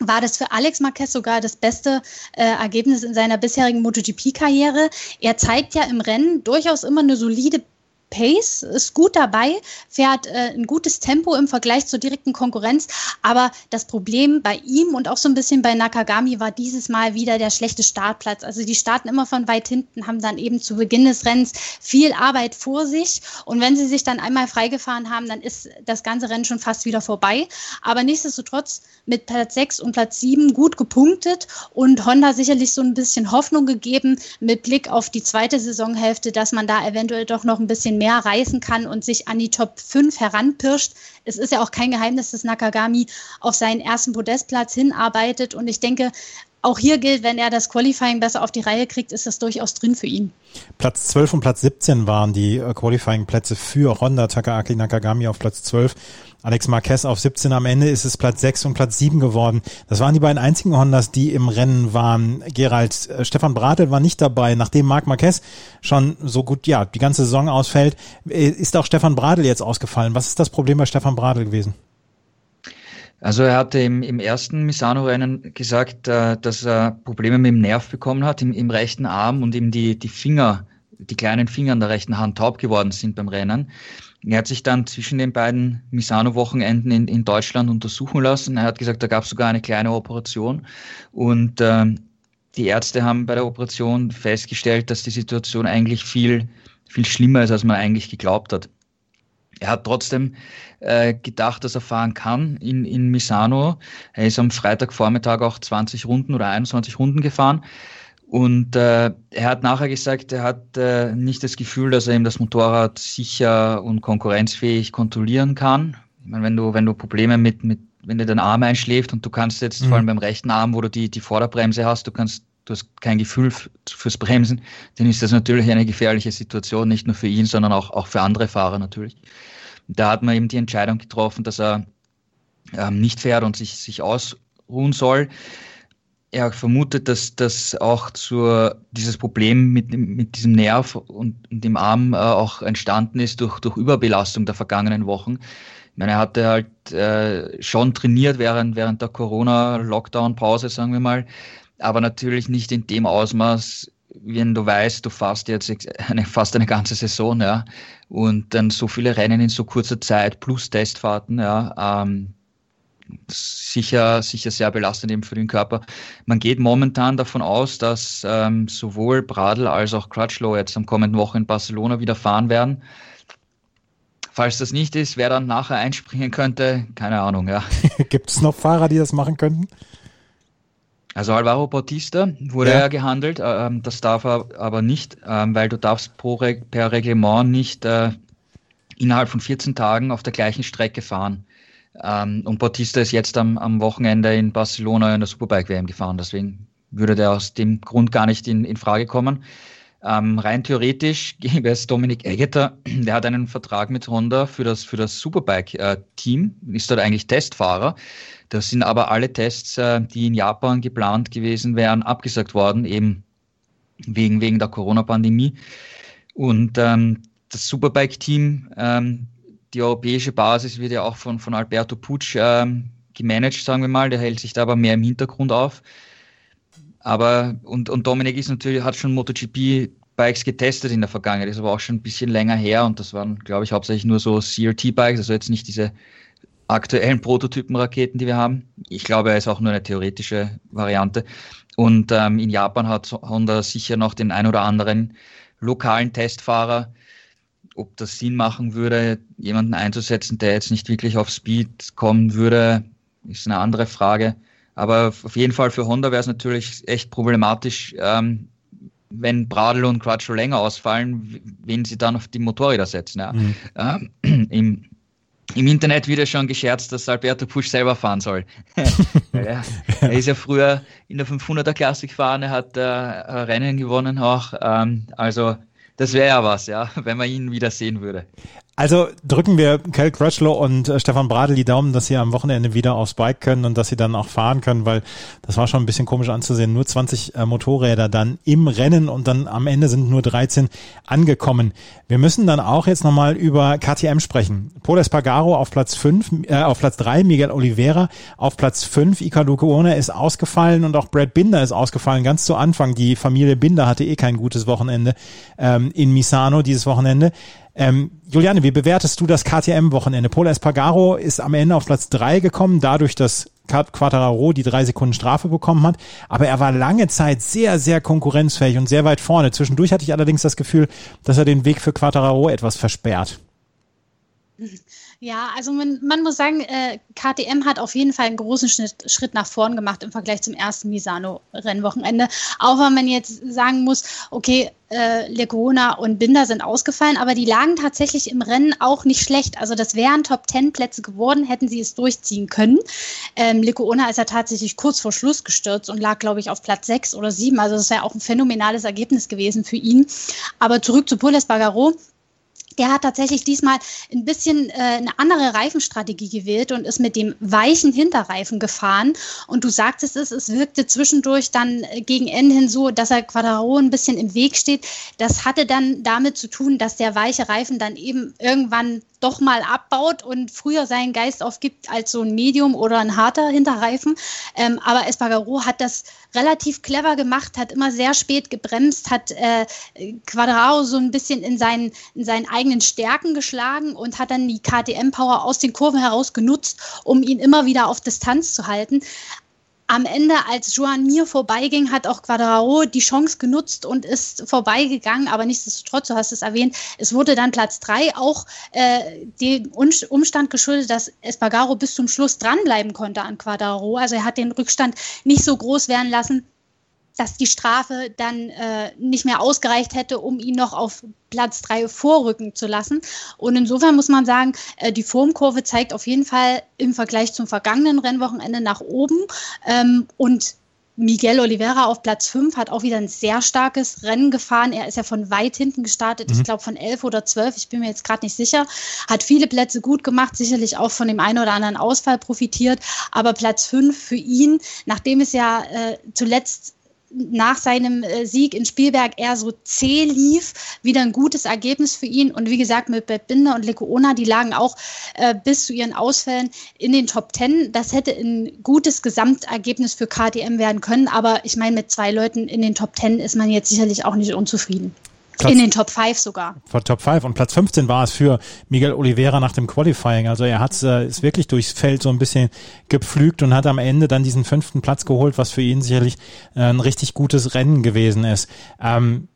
war das für Alex Marquez sogar das beste äh, Ergebnis in seiner bisherigen MotoGP-Karriere. Er zeigt ja im Rennen durchaus immer eine solide Pace, ist gut dabei, fährt äh, ein gutes Tempo im Vergleich zur direkten Konkurrenz. Aber das Problem bei ihm und auch so ein bisschen bei Nakagami war dieses Mal wieder der schlechte Startplatz. Also die starten immer von weit hinten, haben dann eben zu Beginn des Rennens viel Arbeit vor sich. Und wenn sie sich dann einmal freigefahren haben, dann ist das ganze Rennen schon fast wieder vorbei. Aber nichtsdestotrotz mit Platz 6 und Platz 7 gut gepunktet und Honda sicherlich so ein bisschen Hoffnung gegeben mit Blick auf die zweite Saisonhälfte, dass man da eventuell doch noch ein bisschen mehr reißen kann und sich an die Top 5 heranpirscht. Es ist ja auch kein Geheimnis, dass Nakagami auf seinen ersten Podestplatz hinarbeitet. Und ich denke, auch hier gilt, wenn er das Qualifying besser auf die Reihe kriegt, ist das durchaus drin für ihn. Platz 12 und Platz 17 waren die äh, Qualifying-Plätze für Honda Takaaki Nakagami auf Platz 12 Alex Marquez auf 17. Am Ende ist es Platz 6 und Platz 7 geworden. Das waren die beiden einzigen Hondas, die im Rennen waren. Gerald, äh, Stefan Bratel war nicht dabei. Nachdem Marc Marquez schon so gut, ja, die ganze Saison ausfällt, äh, ist auch Stefan Bratel jetzt ausgefallen. Was ist das Problem bei Stefan Bratel gewesen? Also er hatte im, im ersten Misano-Rennen gesagt, äh, dass er Probleme mit dem Nerv bekommen hat, im, im rechten Arm und ihm die, die Finger, die kleinen Finger an der rechten Hand taub geworden sind beim Rennen. Er hat sich dann zwischen den beiden Misano-Wochenenden in, in Deutschland untersuchen lassen. Er hat gesagt, da gab es sogar eine kleine Operation. Und äh, die Ärzte haben bei der Operation festgestellt, dass die Situation eigentlich viel, viel schlimmer ist, als man eigentlich geglaubt hat. Er hat trotzdem äh, gedacht, dass er fahren kann in, in Misano. Er ist am Freitagvormittag auch 20 Runden oder 21 Runden gefahren. Und äh, er hat nachher gesagt, er hat äh, nicht das Gefühl, dass er ihm das Motorrad sicher und konkurrenzfähig kontrollieren kann. Ich meine, wenn du, wenn du Probleme mit, mit, wenn dir dein Arm einschläft und du kannst jetzt, mhm. vor allem beim rechten Arm, wo du die, die Vorderbremse hast, du kannst, du hast kein Gefühl fürs Bremsen, dann ist das natürlich eine gefährliche Situation, nicht nur für ihn, sondern auch, auch für andere Fahrer natürlich. Da hat man eben die Entscheidung getroffen, dass er ähm, nicht fährt und sich, sich ausruhen soll er vermutet, dass das auch zur, dieses Problem mit, mit diesem Nerv und, dem Arm äh, auch entstanden ist durch, durch Überbelastung der vergangenen Wochen. Ich meine, er hatte halt äh, schon trainiert während, während der Corona-Lockdown-Pause, sagen wir mal, aber natürlich nicht in dem Ausmaß, wenn du weißt, du fährst jetzt eine, fast eine ganze Saison, ja, und dann so viele Rennen in so kurzer Zeit plus Testfahrten, ja, ähm, sicher, sicher sehr belastend eben für den Körper. Man geht momentan davon aus, dass ähm, sowohl Bradl als auch Crutchlow jetzt am kommenden Woche in Barcelona wieder fahren werden. Falls das nicht ist, wer dann nachher einspringen könnte, keine Ahnung, ja. [LAUGHS] Gibt es noch Fahrer, die das machen könnten? Also Alvaro Bautista wurde ja, ja gehandelt, äh, ähm, das darf er aber nicht, ähm, weil du darfst pro per Reglement nicht äh, innerhalb von 14 Tagen auf der gleichen Strecke fahren. Ähm, und Bautista ist jetzt am, am Wochenende in Barcelona in der Superbike-WM gefahren, deswegen würde der aus dem Grund gar nicht in, in Frage kommen. Ähm, rein theoretisch [LAUGHS] gäbe es Dominik Eggeter, [CLEARS THROAT] der hat einen Vertrag mit Honda für das, für das Superbike-Team, ist dort eigentlich Testfahrer. Das sind aber alle Tests, äh, die in Japan geplant gewesen wären, abgesagt worden, eben wegen, wegen der Corona-Pandemie. Und ähm, das Superbike-Team ähm, die europäische Basis wird ja auch von, von Alberto Pucci ähm, gemanagt, sagen wir mal. Der hält sich da aber mehr im Hintergrund auf. Aber, und, und Dominik ist natürlich, hat schon MotoGP-Bikes getestet in der Vergangenheit, ist aber auch schon ein bisschen länger her und das waren, glaube ich, hauptsächlich nur so CRT-Bikes, also jetzt nicht diese aktuellen Prototypen-Raketen, die wir haben. Ich glaube, er ist auch nur eine theoretische Variante. Und ähm, in Japan hat Honda sicher noch den ein oder anderen lokalen Testfahrer, ob das Sinn machen würde, jemanden einzusetzen, der jetzt nicht wirklich auf Speed kommen würde, ist eine andere Frage. Aber auf jeden Fall für Honda wäre es natürlich echt problematisch, ähm, wenn Bradl und Crutchlow länger ausfallen, wen sie dann auf die Motorräder setzen. Ja. Mhm. Ähm, im, Im Internet wird ja schon gescherzt, dass Alberto Pusch selber fahren soll. [LAUGHS] er, ist ja früher in der 500er Klasse gefahren, er hat äh, Rennen gewonnen auch. Ähm, also das wäre ja was, ja, [LAUGHS] wenn man ihn wieder sehen würde. Also drücken wir Kel Crutchlow und äh, Stefan Bradl die Daumen, dass sie am Wochenende wieder aufs Bike können und dass sie dann auch fahren können, weil das war schon ein bisschen komisch anzusehen. Nur 20 äh, Motorräder dann im Rennen und dann am Ende sind nur 13 angekommen. Wir müssen dann auch jetzt nochmal über KTM sprechen. Paul Espargaro auf Platz 5, äh, auf Platz 3, Miguel Oliveira auf Platz 5, Ika Lukuona ist ausgefallen und auch Brad Binder ist ausgefallen, ganz zu Anfang. Die Familie Binder hatte eh kein gutes Wochenende ähm, in Misano dieses Wochenende. Ähm, Juliane, wie bewertest du das KTM-Wochenende? Paul Espargaro ist am Ende auf Platz drei gekommen, dadurch, dass Quattararo die drei Sekunden Strafe bekommen hat. Aber er war lange Zeit sehr, sehr konkurrenzfähig und sehr weit vorne. Zwischendurch hatte ich allerdings das Gefühl, dass er den Weg für Quattararo etwas versperrt. Ja, also man, man muss sagen, äh, KTM hat auf jeden Fall einen großen Schritt, Schritt nach vorn gemacht im Vergleich zum ersten Misano-Rennwochenende. Auch wenn man jetzt sagen muss, okay, äh, Legona und Binder sind ausgefallen, aber die lagen tatsächlich im Rennen auch nicht schlecht. Also das wären Top Ten Plätze geworden, hätten sie es durchziehen können. Ähm, Lecuona ist ja tatsächlich kurz vor Schluss gestürzt und lag, glaube ich, auf Platz sechs oder sieben. Also das wäre auch ein phänomenales Ergebnis gewesen für ihn. Aber zurück zu Pules Bagaro der hat tatsächlich diesmal ein bisschen äh, eine andere Reifenstrategie gewählt und ist mit dem weichen Hinterreifen gefahren. Und du sagtest es, es wirkte zwischendurch dann äh, gegen Ende hin so, dass er Quadraro ein bisschen im Weg steht. Das hatte dann damit zu tun, dass der weiche Reifen dann eben irgendwann doch mal abbaut und früher seinen Geist aufgibt als so ein Medium oder ein harter Hinterreifen. Ähm, aber Espargaro hat das relativ clever gemacht, hat immer sehr spät gebremst, hat äh, Quadraro so ein bisschen in seinen, in seinen eigenen Stärken geschlagen und hat dann die KTM-Power aus den Kurven heraus genutzt, um ihn immer wieder auf Distanz zu halten am Ende, als Joan Mir vorbeiging, hat auch Quadraro die Chance genutzt und ist vorbeigegangen. Aber nichtsdestotrotz, du hast es erwähnt, es wurde dann Platz drei auch äh, dem Umstand geschuldet, dass Espargaro bis zum Schluss dranbleiben konnte an Quadraro. Also er hat den Rückstand nicht so groß werden lassen, dass die Strafe dann äh, nicht mehr ausgereicht hätte, um ihn noch auf Platz drei vorrücken zu lassen. Und insofern muss man sagen, äh, die Formkurve zeigt auf jeden Fall im Vergleich zum vergangenen Rennwochenende nach oben. Ähm, und Miguel Oliveira auf Platz 5 hat auch wieder ein sehr starkes Rennen gefahren. Er ist ja von weit hinten gestartet, mhm. ich glaube von 11 oder 12, ich bin mir jetzt gerade nicht sicher. Hat viele Plätze gut gemacht, sicherlich auch von dem einen oder anderen Ausfall profitiert. Aber Platz 5 für ihn, nachdem es ja äh, zuletzt nach seinem äh, Sieg in Spielberg eher so zäh lief, wieder ein gutes Ergebnis für ihn. Und wie gesagt, mit Bert Binder und Lecoona, die lagen auch äh, bis zu ihren Ausfällen in den Top Ten. Das hätte ein gutes Gesamtergebnis für KTM werden können. Aber ich meine, mit zwei Leuten in den Top Ten ist man jetzt sicherlich auch nicht unzufrieden. Platz, in den Top 5 sogar. Vor Top 5 und Platz 15 war es für Miguel Oliveira nach dem Qualifying. Also er hat äh, ist wirklich durchs Feld so ein bisschen gepflügt und hat am Ende dann diesen fünften Platz geholt, was für ihn sicherlich äh, ein richtig gutes Rennen gewesen ist. Ähm,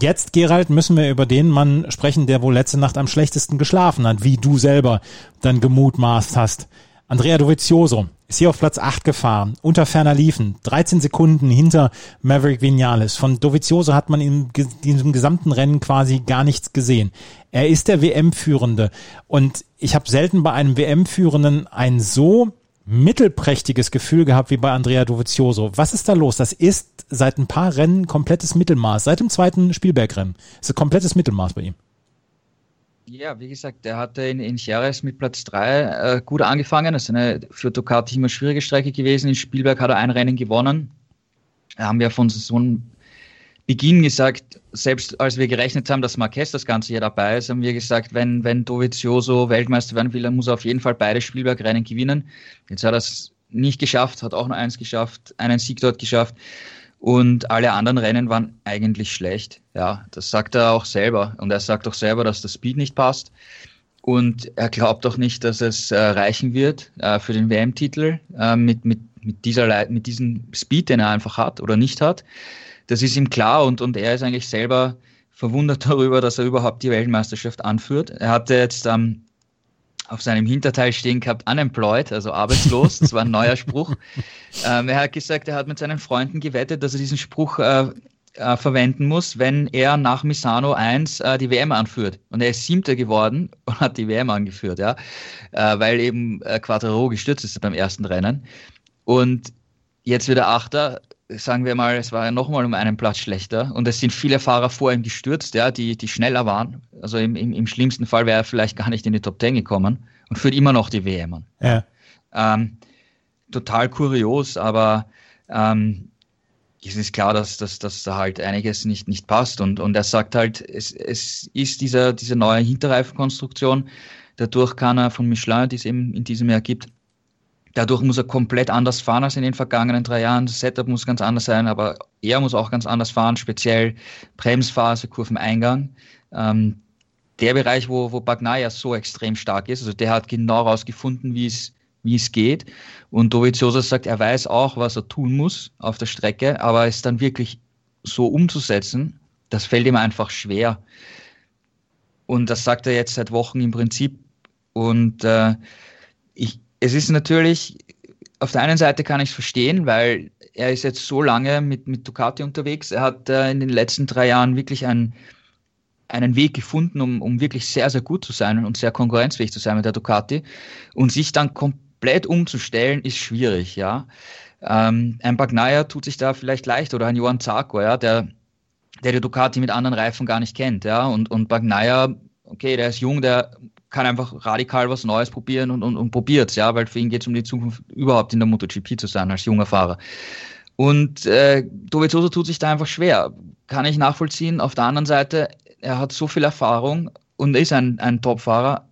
Jetzt, Gerald, müssen wir über den Mann sprechen, der wohl letzte Nacht am schlechtesten geschlafen hat, wie du selber dann gemutmaßt hast. Andrea Dovizioso ist hier auf Platz 8 gefahren, unter ferner Liefen, 13 Sekunden hinter Maverick Vinales. Von Dovizioso hat man in diesem gesamten Rennen quasi gar nichts gesehen. Er ist der WM-Führende und ich habe selten bei einem WM-Führenden ein so mittelprächtiges Gefühl gehabt wie bei Andrea Dovizioso. Was ist da los? Das ist seit ein paar Rennen komplettes Mittelmaß. Seit dem zweiten Spielbergrennen. Das ist ein komplettes Mittelmaß bei ihm. Ja, wie gesagt, er hatte in, in Jerez mit Platz 3 äh, gut angefangen. Das ist eine für Ducati immer schwierige Strecke gewesen. In Spielberg hat er ein Rennen gewonnen. Da haben wir von Saisonbeginn gesagt, selbst als wir gerechnet haben, dass Marquez das ganze Jahr dabei ist, haben wir gesagt, wenn, wenn Dovizioso Weltmeister werden will, dann muss er auf jeden Fall beide Spielberg-Rennen gewinnen. Jetzt hat er es nicht geschafft, hat auch nur eins geschafft, einen Sieg dort geschafft. Und alle anderen Rennen waren eigentlich schlecht. Ja, das sagt er auch selber. Und er sagt auch selber, dass der Speed nicht passt. Und er glaubt auch nicht, dass es äh, reichen wird äh, für den WM-Titel äh, mit, mit, mit, dieser, mit diesem Speed, den er einfach hat oder nicht hat. Das ist ihm klar und, und er ist eigentlich selber verwundert [LAUGHS] darüber, dass er überhaupt die Weltmeisterschaft anführt. Er hatte jetzt am auf seinem Hinterteil stehen gehabt, unemployed, also arbeitslos. Das war ein neuer Spruch. [LAUGHS] Ähm, er hat gesagt, er hat mit seinen Freunden gewettet, dass er diesen Spruch äh, äh, verwenden muss, wenn er nach Misano 1 äh, die WM anführt. Und er ist Siebter geworden und hat die WM angeführt, ja, äh, weil eben äh, Quattro gestürzt ist beim ersten Rennen. Und jetzt wieder Achter, sagen wir mal, es war ja nochmal um einen Platz schlechter und es sind viele Fahrer vor ihm gestürzt, ja, die, die schneller waren. Also im, im, im schlimmsten Fall wäre er vielleicht gar nicht in die Top Ten gekommen und führt immer noch die WM an. Ja. Ähm, total kurios, aber ähm, es ist klar, dass, dass, dass da halt einiges nicht, nicht passt und, und er sagt halt, es, es ist dieser, diese neue Hinterreifenkonstruktion, dadurch kann er von Michelin, die es eben in diesem Jahr gibt, Dadurch muss er komplett anders fahren als in den vergangenen drei Jahren. Das Setup muss ganz anders sein, aber er muss auch ganz anders fahren, speziell Bremsphase, Kurveneingang. Ähm, der Bereich, wo, wo Bagnaia so extrem stark ist, also der hat genau rausgefunden, wie es, geht. Und Dovizioso sagt, er weiß auch, was er tun muss auf der Strecke, aber es dann wirklich so umzusetzen, das fällt ihm einfach schwer. Und das sagt er jetzt seit Wochen im Prinzip. Und äh, ich, es ist natürlich, auf der einen Seite kann ich es verstehen, weil er ist jetzt so lange mit, mit Ducati unterwegs. Er hat äh, in den letzten drei Jahren wirklich einen, einen Weg gefunden, um, um wirklich sehr, sehr gut zu sein und sehr konkurrenzfähig zu sein mit der Ducati. Und sich dann komplett umzustellen, ist schwierig, ja. Ähm, ein Bagnaia tut sich da vielleicht leicht oder ein Johann Zarco, ja, der, der die Ducati mit anderen Reifen gar nicht kennt, ja. Und, und Bagnaia, okay, der ist jung, der kann einfach radikal was Neues probieren und, und, und probiert ja, weil für ihn geht es um die Zukunft überhaupt in der MotoGP zu sein als junger Fahrer. Und äh, Dovizioso tut sich da einfach schwer. Kann ich nachvollziehen. Auf der anderen Seite, er hat so viel Erfahrung und ist ein, ein Top-Fahrer.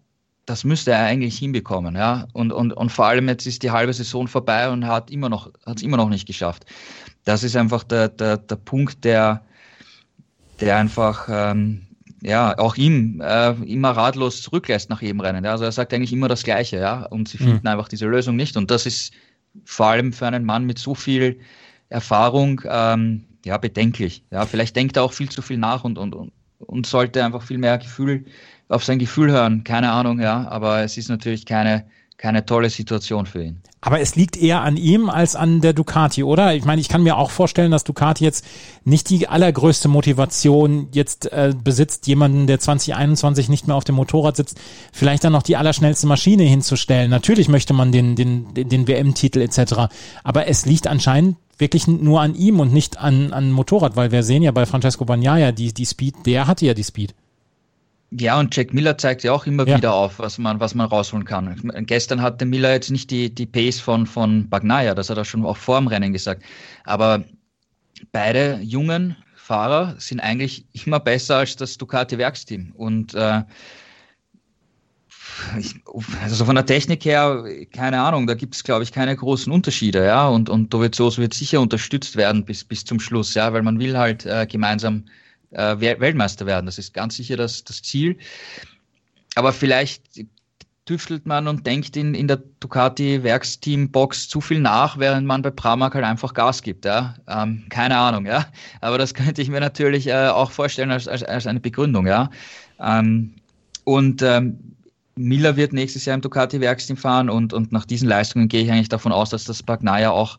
Das müsste er eigentlich hinbekommen, ja. Und, und, und vor allem jetzt ist die halbe Saison vorbei und hat immer noch, hat es immer noch nicht geschafft. Das ist einfach der, der, der Punkt, der, der einfach ähm, ja, auch ihm äh, immer ratlos zurücklässt nach jedem Rennen. Ja. Also er sagt eigentlich immer das Gleiche, ja, und sie finden mhm. einfach diese Lösung nicht. Und das ist vor allem für einen Mann mit so viel Erfahrung ähm, ja, bedenklich. Ja, vielleicht denkt er auch viel zu viel nach und, und, und, und sollte einfach viel mehr Gefühl auf sein Gefühl hören. Keine Ahnung, ja, aber es ist natürlich keine keine tolle Situation für ihn. Aber es liegt eher an ihm als an der Ducati, oder? Ich meine, ich kann mir auch vorstellen, dass Ducati jetzt nicht die allergrößte Motivation jetzt äh, besitzt, jemanden, der 2021 nicht mehr auf dem Motorrad sitzt, vielleicht dann noch die allerschnellste Maschine hinzustellen. Natürlich möchte man den, den, den, den WM-Titel etc. Aber es liegt anscheinend wirklich nur an ihm und nicht an, an Motorrad, weil wir sehen ja bei Francesco Bagnaia die, die Speed, der hatte ja die Speed. Ja, und Jack Miller zeigt ja auch immer ja. wieder auf, was man, was man rausholen kann. Gestern hatte Miller jetzt nicht die, die Pace von, von Bagnaia, das hat er schon auch vor dem Rennen gesagt. Aber beide jungen Fahrer sind eigentlich immer besser als das Ducati-Werksteam. Und äh, ich, also von der Technik her, keine Ahnung, da gibt es, glaube ich, keine großen Unterschiede, ja. Und, und Dovizioso wird sicher unterstützt werden bis, bis zum Schluss, ja, weil man will halt äh, gemeinsam äh, Weltmeister werden. Das ist ganz sicher das, das Ziel. Aber vielleicht tüftelt man und denkt in, in der Ducati Werksteam-Box zu viel nach, während man bei Pramac halt einfach Gas gibt. Ja? Ähm, keine Ahnung, ja. Aber das [LAUGHS] könnte ich mir natürlich äh, auch vorstellen als, als, als eine Begründung, ja. Ähm, und ähm, Miller wird nächstes Jahr im Ducati Werksteam fahren und, und nach diesen Leistungen gehe ich eigentlich davon aus, dass das Bagnaia auch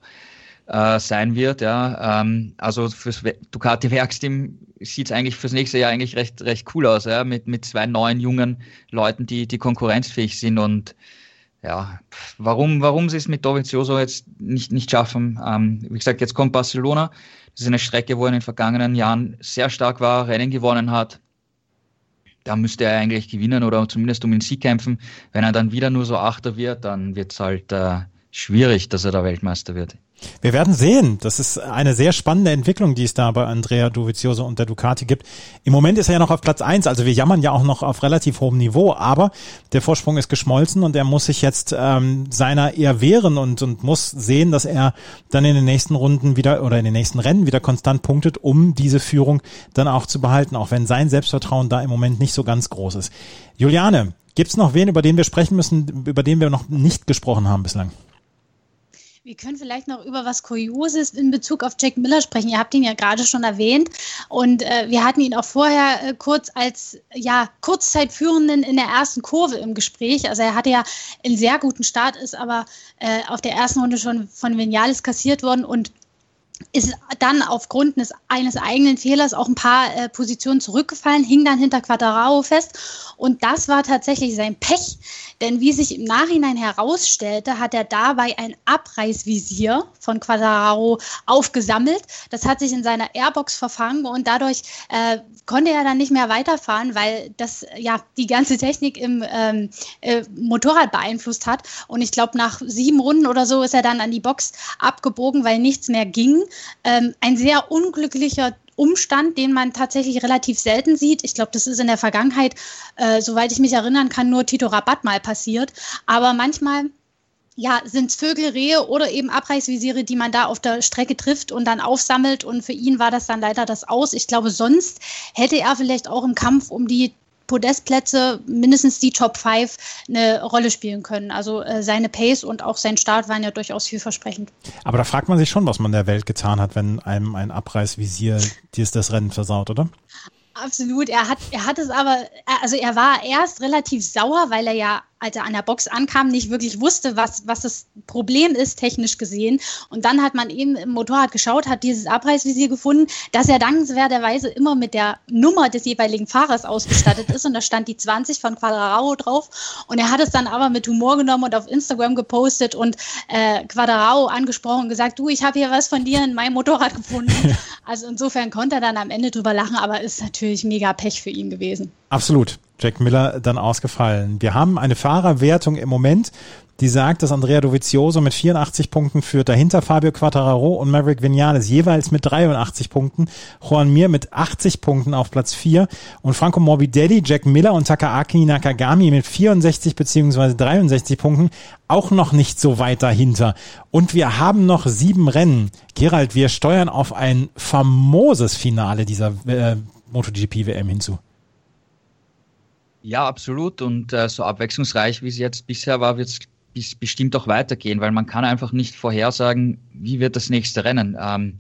äh, sein wird. Ja. Ähm, also fürs Ducati Werksteam sieht es eigentlich fürs nächste Jahr eigentlich recht, recht cool aus, ja, mit, mit zwei neuen jungen Leuten, die, die konkurrenzfähig sind und ja, warum, warum sie es mit Dovizioso jetzt nicht, nicht schaffen. Ähm, wie gesagt, jetzt kommt Barcelona. Das ist eine Strecke, wo er in den vergangenen Jahren sehr stark war, Rennen gewonnen hat. Da müsste er eigentlich gewinnen oder zumindest um den Sieg kämpfen. Wenn er dann wieder nur so Achter wird, dann wird es halt äh, schwierig, dass er da Weltmeister wird. Wir werden sehen. Das ist eine sehr spannende Entwicklung, die es da bei Andrea Dovizioso und der Ducati gibt. Im Moment ist er ja noch auf Platz eins, also wir jammern ja auch noch auf relativ hohem Niveau, aber der Vorsprung ist geschmolzen und er muss sich jetzt ähm, seiner eher wehren und, und muss sehen, dass er dann in den nächsten Runden wieder oder in den nächsten Rennen wieder konstant punktet, um diese Führung dann auch zu behalten, auch wenn sein Selbstvertrauen da im Moment nicht so ganz groß ist. Juliane, gibt's noch wen, über den wir sprechen müssen, über den wir noch nicht gesprochen haben bislang? Wir können vielleicht noch über was Kurioses in Bezug auf Jack Miller sprechen. Ihr habt ihn ja gerade schon erwähnt und äh, wir hatten ihn auch vorher äh, kurz als ja, Kurzzeitführenden in der ersten Kurve im Gespräch. Also er hatte ja einen sehr guten Start, ist aber äh, auf der ersten Runde schon von Vinales kassiert worden und ist dann aufgrund des, eines eigenen Fehlers auch ein paar äh, Positionen zurückgefallen, hing dann hinter Quadrao fest. Und das war tatsächlich sein Pech, denn wie sich im Nachhinein herausstellte, hat er dabei ein Abreißvisier von Quadrao aufgesammelt. Das hat sich in seiner Airbox verfangen und dadurch äh, konnte er dann nicht mehr weiterfahren, weil das ja die ganze Technik im ähm, äh, Motorrad beeinflusst hat. Und ich glaube, nach sieben Runden oder so ist er dann an die Box abgebogen, weil nichts mehr ging. Ähm, ein sehr unglücklicher Umstand, den man tatsächlich relativ selten sieht. Ich glaube, das ist in der Vergangenheit, äh, soweit ich mich erinnern kann, nur Tito Rabatt mal passiert. Aber manchmal ja, sind es Vögel, Rehe oder eben Abreißvisiere, die man da auf der Strecke trifft und dann aufsammelt. Und für ihn war das dann leider das Aus. Ich glaube, sonst hätte er vielleicht auch im Kampf um die Podestplätze, mindestens die Top 5, eine Rolle spielen können. Also äh, seine Pace und auch sein Start waren ja durchaus vielversprechend. Aber da fragt man sich schon, was man der Welt getan hat, wenn einem ein Abreißvisier dir das Rennen versaut, oder? Absolut. Er hat, er hat es aber, also er war erst relativ sauer, weil er ja als er an der Box ankam, nicht wirklich wusste, was, was das Problem ist, technisch gesehen. Und dann hat man eben im Motorrad geschaut, hat dieses Abreißvisier gefunden, dass er dankenswerterweise immer mit der Nummer des jeweiligen Fahrers ausgestattet ist. Und da stand die 20 von Quadraro drauf. Und er hat es dann aber mit Humor genommen und auf Instagram gepostet und äh, Quadraro angesprochen und gesagt, du, ich habe hier was von dir in meinem Motorrad gefunden. [LAUGHS] Also insofern konnte er dann am Ende drüber lachen, aber ist natürlich mega Pech für ihn gewesen. Absolut. Jack Miller dann ausgefallen. Wir haben eine Fahrerwertung im Moment, die sagt, dass Andrea Dovizioso mit 84 Punkten führt, dahinter Fabio Quattararo und Maverick Vinales jeweils mit 83 Punkten, Juan Mir mit 80 Punkten auf Platz 4 und Franco Morbidelli, Jack Miller und Takaaki Nakagami mit 64 beziehungsweise 63 Punkten auch noch nicht so weit dahinter. Und wir haben noch sieben Rennen. Gerald, wir steuern auf ein famoses Finale dieser äh, MotoGP-WM hinzu. Ja, absolut. Und äh, so abwechslungsreich, wie es jetzt bisher war, wird es bestimmt auch weitergehen, weil man kann einfach nicht vorhersagen, wie wird das nächste Rennen. Ähm,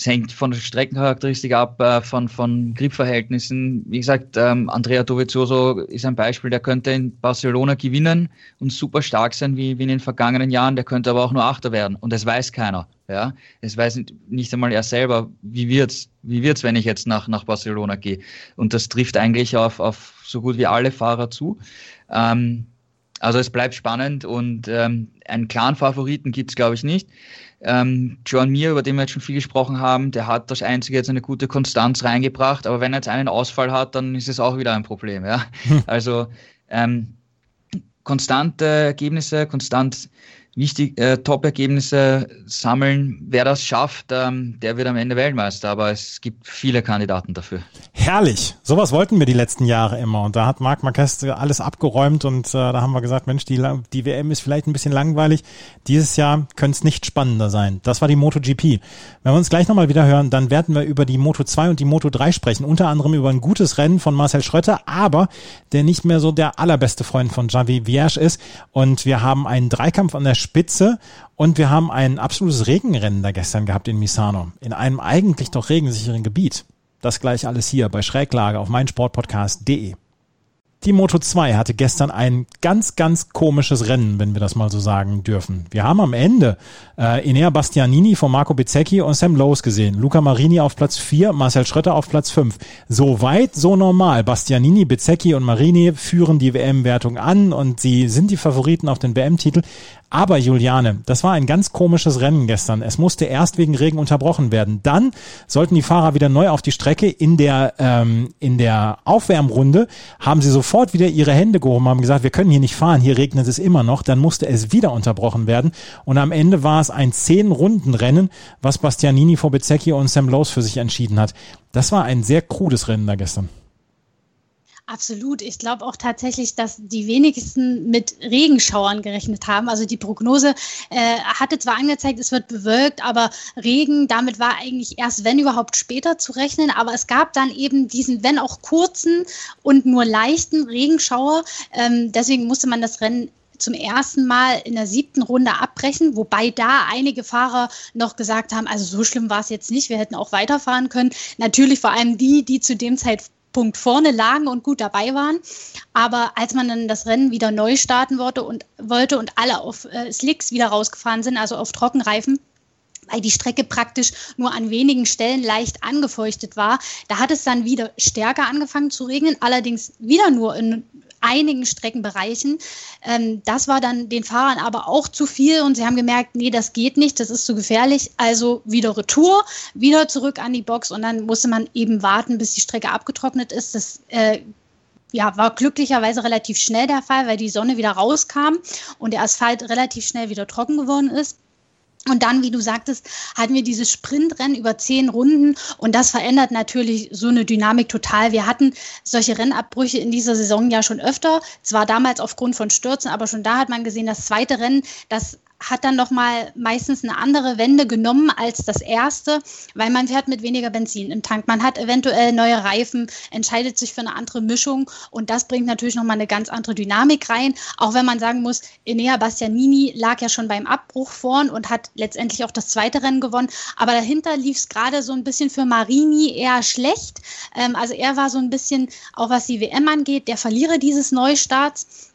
es hängt von der Streckencharakteristik ab, äh, von, von Gripverhältnissen. Wie gesagt, ähm, Andrea Dovizioso ist ein Beispiel, der könnte in Barcelona gewinnen und super stark sein wie, wie in den vergangenen Jahren, der könnte aber auch nur Achter werden. Und das weiß keiner. Ja, es weiß nicht einmal er selber, wie wird's, wie wird's, wenn ich jetzt nach, nach Barcelona gehe. Und das trifft eigentlich auf, auf so gut wie alle Fahrer zu. Ähm, also es bleibt spannend und ähm, einen klaren Favoriten gibt's glaube ich, nicht. Ähm, John Mir, über den wir jetzt schon viel gesprochen haben, der hat das Einzige jetzt eine gute Konstanz reingebracht, aber wenn er jetzt einen Ausfall hat, dann ist es auch wieder ein Problem. Ja? [LAUGHS] Also ähm, konstante Ergebnisse, konstant wichtig, äh, Top-Ergebnisse sammeln. Wer das schafft, ähm, der wird am Ende Weltmeister, aber es gibt viele Kandidaten dafür. Herrlich. Sowas wollten wir die letzten Jahre immer. Und da hat Marc Marquez alles abgeräumt und äh, da haben wir gesagt, Mensch, die, die WM ist vielleicht ein bisschen langweilig. Dieses Jahr könnte es nicht spannender sein. Das war die MotoGP. Wenn wir uns gleich nochmal wieder hören, dann werden wir über die Moto 2 und die Moto 3 sprechen. Unter anderem über ein gutes Rennen von Marcel Schröter, aber der nicht mehr so der allerbeste Freund von Javi Vierge ist. Und wir haben einen Dreikampf an der Spitze und wir haben ein absolutes Regenrennen da gestern gehabt in Misano, in einem eigentlich doch regensicheren Gebiet. Das gleich alles hier bei Schräglage auf meinsportpodcast.de. Die Moto 2 hatte gestern ein ganz, ganz komisches Rennen, wenn wir das mal so sagen dürfen. Wir haben am Ende äh, Enea Bastianini von Marco Bezzecchi und Sam Lowe's gesehen. Luca Marini auf Platz 4, Marcel Schröter auf Platz 5. So weit, so normal. Bastianini, Bezzecchi und Marini führen die WM-Wertung an und sie sind die Favoriten auf den WM-Titel. Aber Juliane, das war ein ganz komisches Rennen gestern. Es musste erst wegen Regen unterbrochen werden. Dann sollten die Fahrer wieder neu auf die Strecke. In der, ähm, in der Aufwärmrunde haben sie sofort wieder ihre Hände gehoben, haben gesagt, wir können hier nicht fahren, hier regnet es immer noch. Dann musste es wieder unterbrochen werden. Und am Ende war es ein Zehn-Runden-Rennen, was Bastianini vor Bezzecchi und Sam Lowe's für sich entschieden hat. Das war ein sehr krudes Rennen da gestern. Absolut. Ich glaube auch tatsächlich, dass die wenigsten mit Regenschauern gerechnet haben. Also die Prognose äh, hatte zwar angezeigt, es wird bewölkt, aber Regen, damit war eigentlich erst, wenn überhaupt, später zu rechnen. Aber es gab dann eben diesen, wenn auch kurzen und nur leichten Regenschauer. Ähm, deswegen musste man das Rennen zum ersten Mal in der siebten Runde abbrechen, wobei da einige Fahrer noch gesagt haben, also so schlimm war es jetzt nicht, wir hätten auch weiterfahren können. Natürlich vor allem die, die zu dem Zeitpunkt vorne lagen und gut dabei waren. Aber als man dann das Rennen wieder neu starten wollte und wollte und alle auf äh, Slicks wieder rausgefahren sind, also auf Trockenreifen, weil die Strecke praktisch nur an wenigen Stellen leicht angefeuchtet war. Da hat es dann wieder stärker angefangen zu regnen, allerdings wieder nur in einigen Streckenbereichen. Ähm, das war dann den Fahrern aber auch zu viel und sie haben gemerkt, nee, das geht nicht, das ist zu gefährlich. Also wieder Retour, wieder zurück an die Box und dann musste man eben warten, bis die Strecke abgetrocknet ist. Das äh, ja, war glücklicherweise relativ schnell der Fall, weil die Sonne wieder rauskam und der Asphalt relativ schnell wieder trocken geworden ist. Und dann, wie du sagtest, hatten wir dieses Sprintrennen über zehn Runden und das verändert natürlich so eine Dynamik total. Wir hatten solche Rennabbrüche in dieser Saison ja schon öfter, zwar damals aufgrund von Stürzen, aber schon da hat man gesehen, das zweite Rennen, das hat dann noch mal meistens eine andere Wende genommen als das erste, weil man fährt mit weniger Benzin im Tank. Man hat eventuell neue Reifen, entscheidet sich für eine andere Mischung und das bringt natürlich noch mal eine ganz andere Dynamik rein. Auch wenn man sagen muss, Enea Bastianini lag ja schon beim Abbruch vorn und hat letztendlich auch das zweite Rennen gewonnen, aber dahinter lief es gerade so ein bisschen für Marini eher schlecht. Ähm, also er war so ein bisschen, auch was die WM angeht, der Verlierer dieses Neustarts.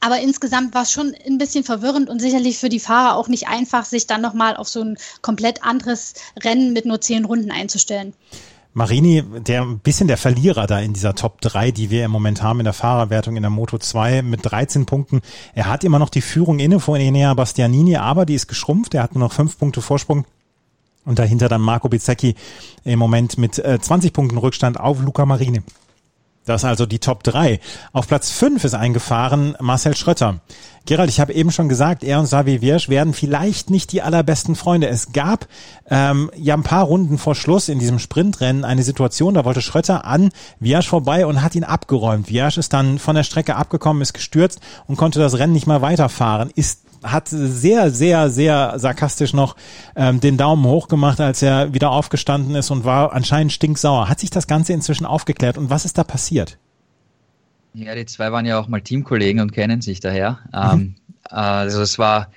Aber insgesamt war es schon ein bisschen verwirrend und sicherlich für die Fahrer auch nicht einfach, sich dann nochmal auf so ein komplett anderes Rennen mit nur zehn Runden einzustellen. Marini, der ein bisschen der Verlierer da in dieser Top 3, die wir im Moment haben in der Fahrerwertung in der Moto 2 mit 13 Punkten. Er hat immer noch die Führung inne vor Enea Bastianini, aber die ist geschrumpft. Er hat nur noch fünf Punkte Vorsprung. Und dahinter dann Marco Bizzecchi im Moment mit 20 äh, Punkten Rückstand auf Luca Marini. Das also die Top 3. Auf Platz 5 ist eingefahren Marcel Schrötter. Gerald, ich habe eben schon gesagt, er und Savi Wirsch werden vielleicht nicht die allerbesten Freunde. Es gab ähm, ja ein paar Runden vor Schluss in diesem Sprintrennen eine Situation, da wollte Schrötter an Wirsch vorbei und hat ihn abgeräumt. Wirsch ist dann von der Strecke abgekommen, ist gestürzt und konnte das Rennen nicht mal weiterfahren. Ist hat sehr, sehr, sehr sarkastisch noch ähm, den Daumen hoch gemacht, als er wieder aufgestanden ist und war anscheinend stinksauer. Hat sich das Ganze inzwischen aufgeklärt und was ist da passiert? Ja, die zwei waren ja auch mal Teamkollegen und kennen sich daher. Mhm. Ähm, also es war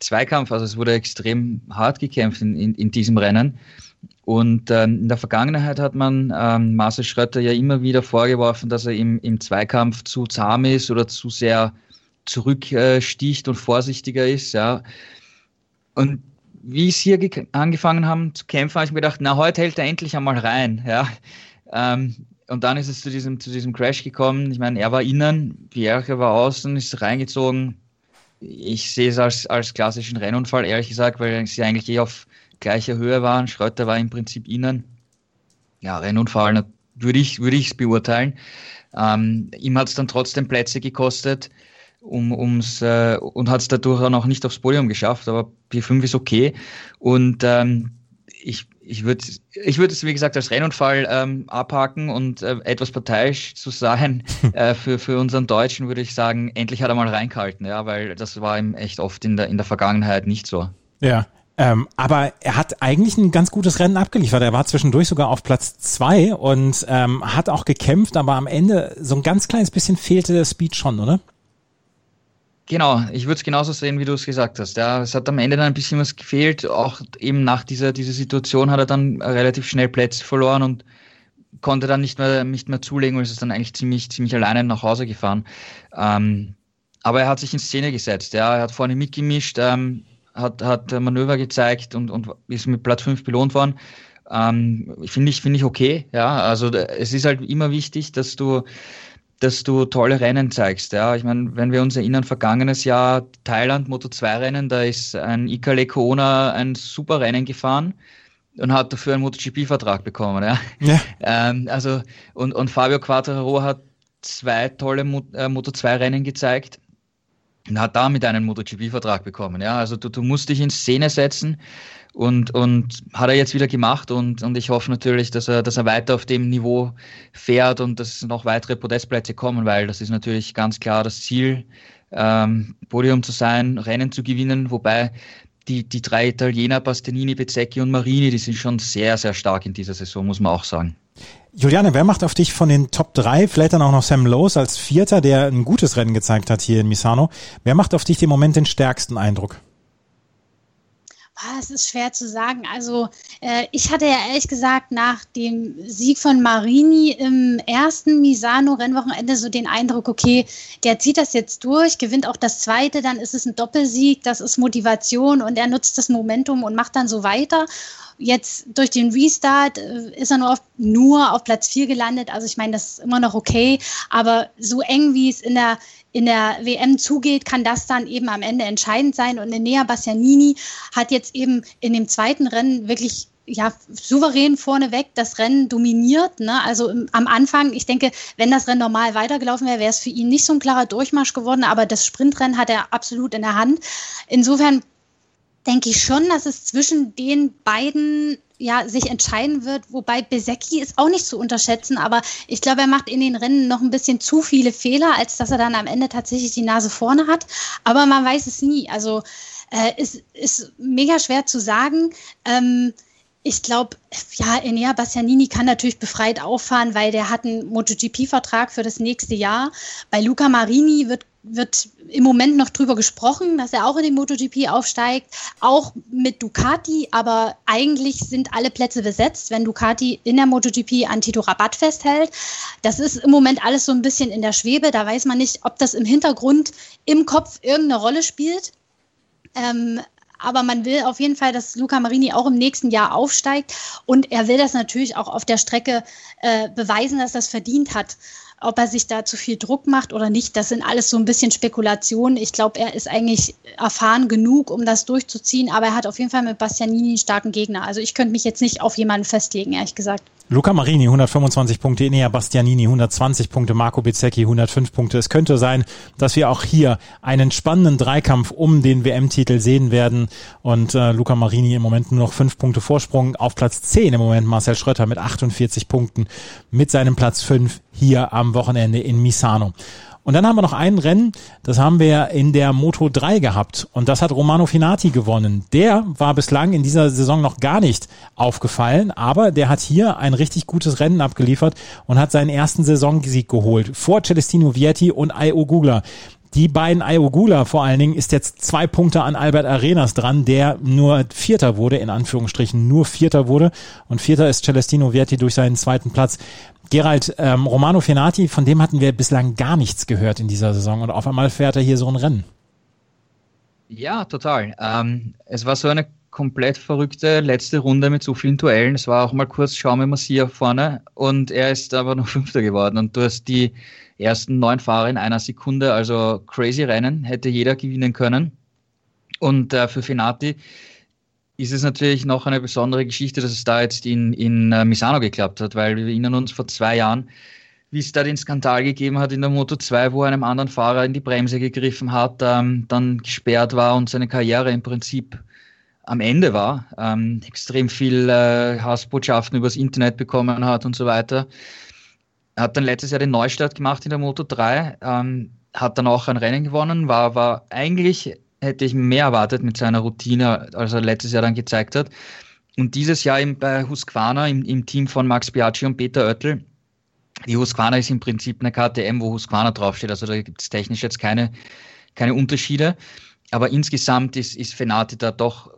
Zweikampf, also es wurde extrem hart gekämpft in, in, in diesem Rennen. Und ähm, in der Vergangenheit hat man ähm, Marcel Schrötter ja immer wieder vorgeworfen, dass er im, im Zweikampf zu zahm ist oder zu sehr zurücksticht und vorsichtiger ist, ja. Und wie es hier angefangen haben zu kämpfen, habe ich mir gedacht, na, heute hält er endlich einmal rein, ja. Ähm, und dann ist es zu diesem, zu diesem Crash gekommen. Ich meine, er war innen, Pierre war außen, ist reingezogen. Ich sehe es als, als klassischen Rennunfall, ehrlich gesagt, weil sie eigentlich eh auf gleicher Höhe waren. Schröter war im Prinzip innen. Ja, Rennunfall würde ich es würde beurteilen. Ähm, ihm hat es dann trotzdem Plätze gekostet um, ums, äh, und hat es dadurch auch noch nicht aufs Podium geschafft, aber P5 ist okay. Und ähm, ich, ich würde ich würd es, wie gesagt, als Rennunfall ähm, abhaken und äh, etwas parteiisch zu sein [LAUGHS] äh, für, für unseren Deutschen, würde ich sagen, endlich hat er mal reingehalten, ja, weil das war ihm echt oft in der, in der Vergangenheit nicht so. Ja, ähm, aber er hat eigentlich ein ganz gutes Rennen abgeliefert. Er war zwischendurch sogar auf Platz zwei und ähm, hat auch gekämpft, aber am Ende so ein ganz kleines bisschen fehlte der Speed schon, oder? Genau, ich würde es genauso sehen, wie du es gesagt hast. Ja, es hat am Ende dann ein bisschen was gefehlt. Auch eben nach dieser, dieser Situation hat er dann relativ schnell Plätze verloren und konnte dann nicht mehr, nicht mehr zulegen und ist dann eigentlich ziemlich, ziemlich alleine nach Hause gefahren. Ähm, aber er hat sich in Szene gesetzt. Ja, er hat vorne mitgemischt, ähm, hat, hat Manöver gezeigt und, und ist mit Platz 5 belohnt worden. Ähm, Finde ich, finde ich okay. Ja, also es ist halt immer wichtig, dass du dass du tolle Rennen zeigst. Ja, ich meine, wenn wir uns erinnern, vergangenes Jahr Thailand Moto 2 Rennen, da ist ein Ikale Koona ein super Rennen gefahren und hat dafür einen MotoGP-Vertrag bekommen. Ja. ja. [LAUGHS] Ähm, also und, und Fabio Quattararo hat zwei tolle Mo äh, Moto 2 Rennen gezeigt und hat damit einen MotoGP-Vertrag bekommen. Ja, also du, du musst dich in Szene setzen und, und hat er jetzt wieder gemacht und, und ich hoffe natürlich, dass er, dass er weiter auf dem Niveau fährt und dass noch weitere Podestplätze kommen, weil das ist natürlich ganz klar das Ziel, ähm, Podium zu sein, Rennen zu gewinnen, wobei die, die drei Italiener, Bastianini, Bezzecchi und Marini, die sind schon sehr, sehr stark in dieser Saison, muss man auch sagen. Juliane, wer macht auf dich von den Top 3, vielleicht dann auch noch Sam Lowe als Vierter, der ein gutes Rennen gezeigt hat hier in Misano, wer macht auf dich im Moment den stärksten Eindruck? Ah, es ist schwer zu sagen. Also äh, ich hatte ja ehrlich gesagt nach dem Sieg von Marini im ersten Misano-Rennwochenende so den Eindruck, okay, der zieht das jetzt durch, gewinnt auch das zweite, dann ist es ein Doppelsieg, das ist Motivation und er nutzt das Momentum und macht dann so weiter. Jetzt durch den Restart äh, ist er nur auf, nur auf Platz 4 gelandet. Also ich meine, das ist immer noch okay. Aber so eng wie es in der, in der WM zugeht, kann das dann eben am Ende entscheidend sein. Und Enea Bastianini hat jetzt eben in dem zweiten Rennen wirklich ja, souverän vorneweg das Rennen dominiert. Ne? Also am Anfang, ich denke, wenn das Rennen normal weitergelaufen wäre, wäre es für ihn nicht so ein klarer Durchmarsch geworden, aber das Sprintrennen hat er absolut in der Hand. Insofern denke ich schon, dass es zwischen den beiden ja, sich entscheiden wird, wobei Besecki ist auch nicht zu unterschätzen, aber ich glaube, er macht in den Rennen noch ein bisschen zu viele Fehler, als dass er dann am Ende tatsächlich die Nase vorne hat. Aber man weiß es nie. Also äh, ist, ist mega schwer zu sagen. Ähm, ich glaube, ja, Enea Bastianini kann natürlich befreit auffahren, weil der hat einen MotoGP-Vertrag für das nächste Jahr. Bei Luca Marini wird wird im Moment noch drüber gesprochen, dass er auch in den MotoGP aufsteigt, auch mit Ducati, aber eigentlich sind alle Plätze besetzt, wenn Ducati in der MotoGP an Tito Rabatt festhält. Das ist im Moment alles so ein bisschen in der Schwebe, da weiß man nicht, ob das im Hintergrund im Kopf irgendeine Rolle spielt. Ähm, aber man will auf jeden Fall, dass Luca Marini auch im nächsten Jahr aufsteigt und er will das natürlich auch auf der Strecke äh, beweisen, dass das verdient hat. Ob er sich da zu viel Druck macht oder nicht, das sind alles so ein bisschen Spekulationen. Ich glaube, er ist eigentlich erfahren genug, um das durchzuziehen, aber er hat auf jeden Fall mit Bastianini einen starken Gegner. Also ich könnte mich jetzt nicht auf jemanden festlegen, ehrlich gesagt. Luca Marini 125 Punkte, Enea Bastianini 120 Punkte, Marco Bezzecchi 105 Punkte. Es könnte sein, dass wir auch hier einen spannenden Dreikampf um den WM-Titel sehen werden und äh, Luca Marini im Moment nur noch fünf Punkte Vorsprung auf Platz 10 im Moment Marcel Schröter mit 48 Punkten mit seinem Platz 5 hier am Wochenende in Misano. Und dann haben wir noch ein Rennen, das haben wir in der Moto 3 gehabt. Und das hat Romano Finati gewonnen. Der war bislang in dieser Saison noch gar nicht aufgefallen, aber der hat hier ein richtig gutes Rennen abgeliefert und hat seinen ersten Saisonsieg geholt. Vor Celestino Vietti und Io Gugler. Die beiden Ayogula vor allen Dingen ist jetzt zwei Punkte an Albert Arenas dran, der nur Vierter wurde, in Anführungsstrichen nur Vierter wurde. Und Vierter ist Celestino Vietti durch seinen zweiten Platz. Gerald, ähm, Romano Fenati, von dem hatten wir bislang gar nichts gehört in dieser Saison und auf einmal fährt er hier so ein Rennen. Ja, total. Ähm, es war so eine komplett verrückte letzte Runde mit so vielen Duellen. Es war auch mal kurz Schaume Massier vorne und er ist aber noch [LAUGHS] Fünfter geworden. Und du hast die ersten neun Fahrer in einer Sekunde, also crazy Rennen, hätte jeder gewinnen können. Und äh, für Fenati ist es natürlich noch eine besondere Geschichte, dass es da jetzt in, in uh, Misano geklappt hat, weil wir erinnern uns vor zwei Jahren, wie es da den Skandal gegeben hat in der Moto 2, wo einem anderen Fahrer in die Bremse gegriffen hat, ähm, dann gesperrt war und seine Karriere im Prinzip am Ende war, ähm, extrem viel äh, Hassbotschaften übers Internet bekommen hat und so weiter. Hat dann letztes Jahr den Neustart gemacht in der Moto 3, ähm, hat dann auch ein Rennen gewonnen, war, war eigentlich hätte ich mehr erwartet mit seiner Routine, als er letztes Jahr dann gezeigt hat. Und dieses Jahr im, bei Husqvarna im, im Team von Max Biaggi und Peter Oettel. Die Husqvarna ist im Prinzip eine KTM, wo Husqvarna draufsteht. Also da gibt es technisch jetzt keine, keine Unterschiede. Aber insgesamt ist, ist Fenati da doch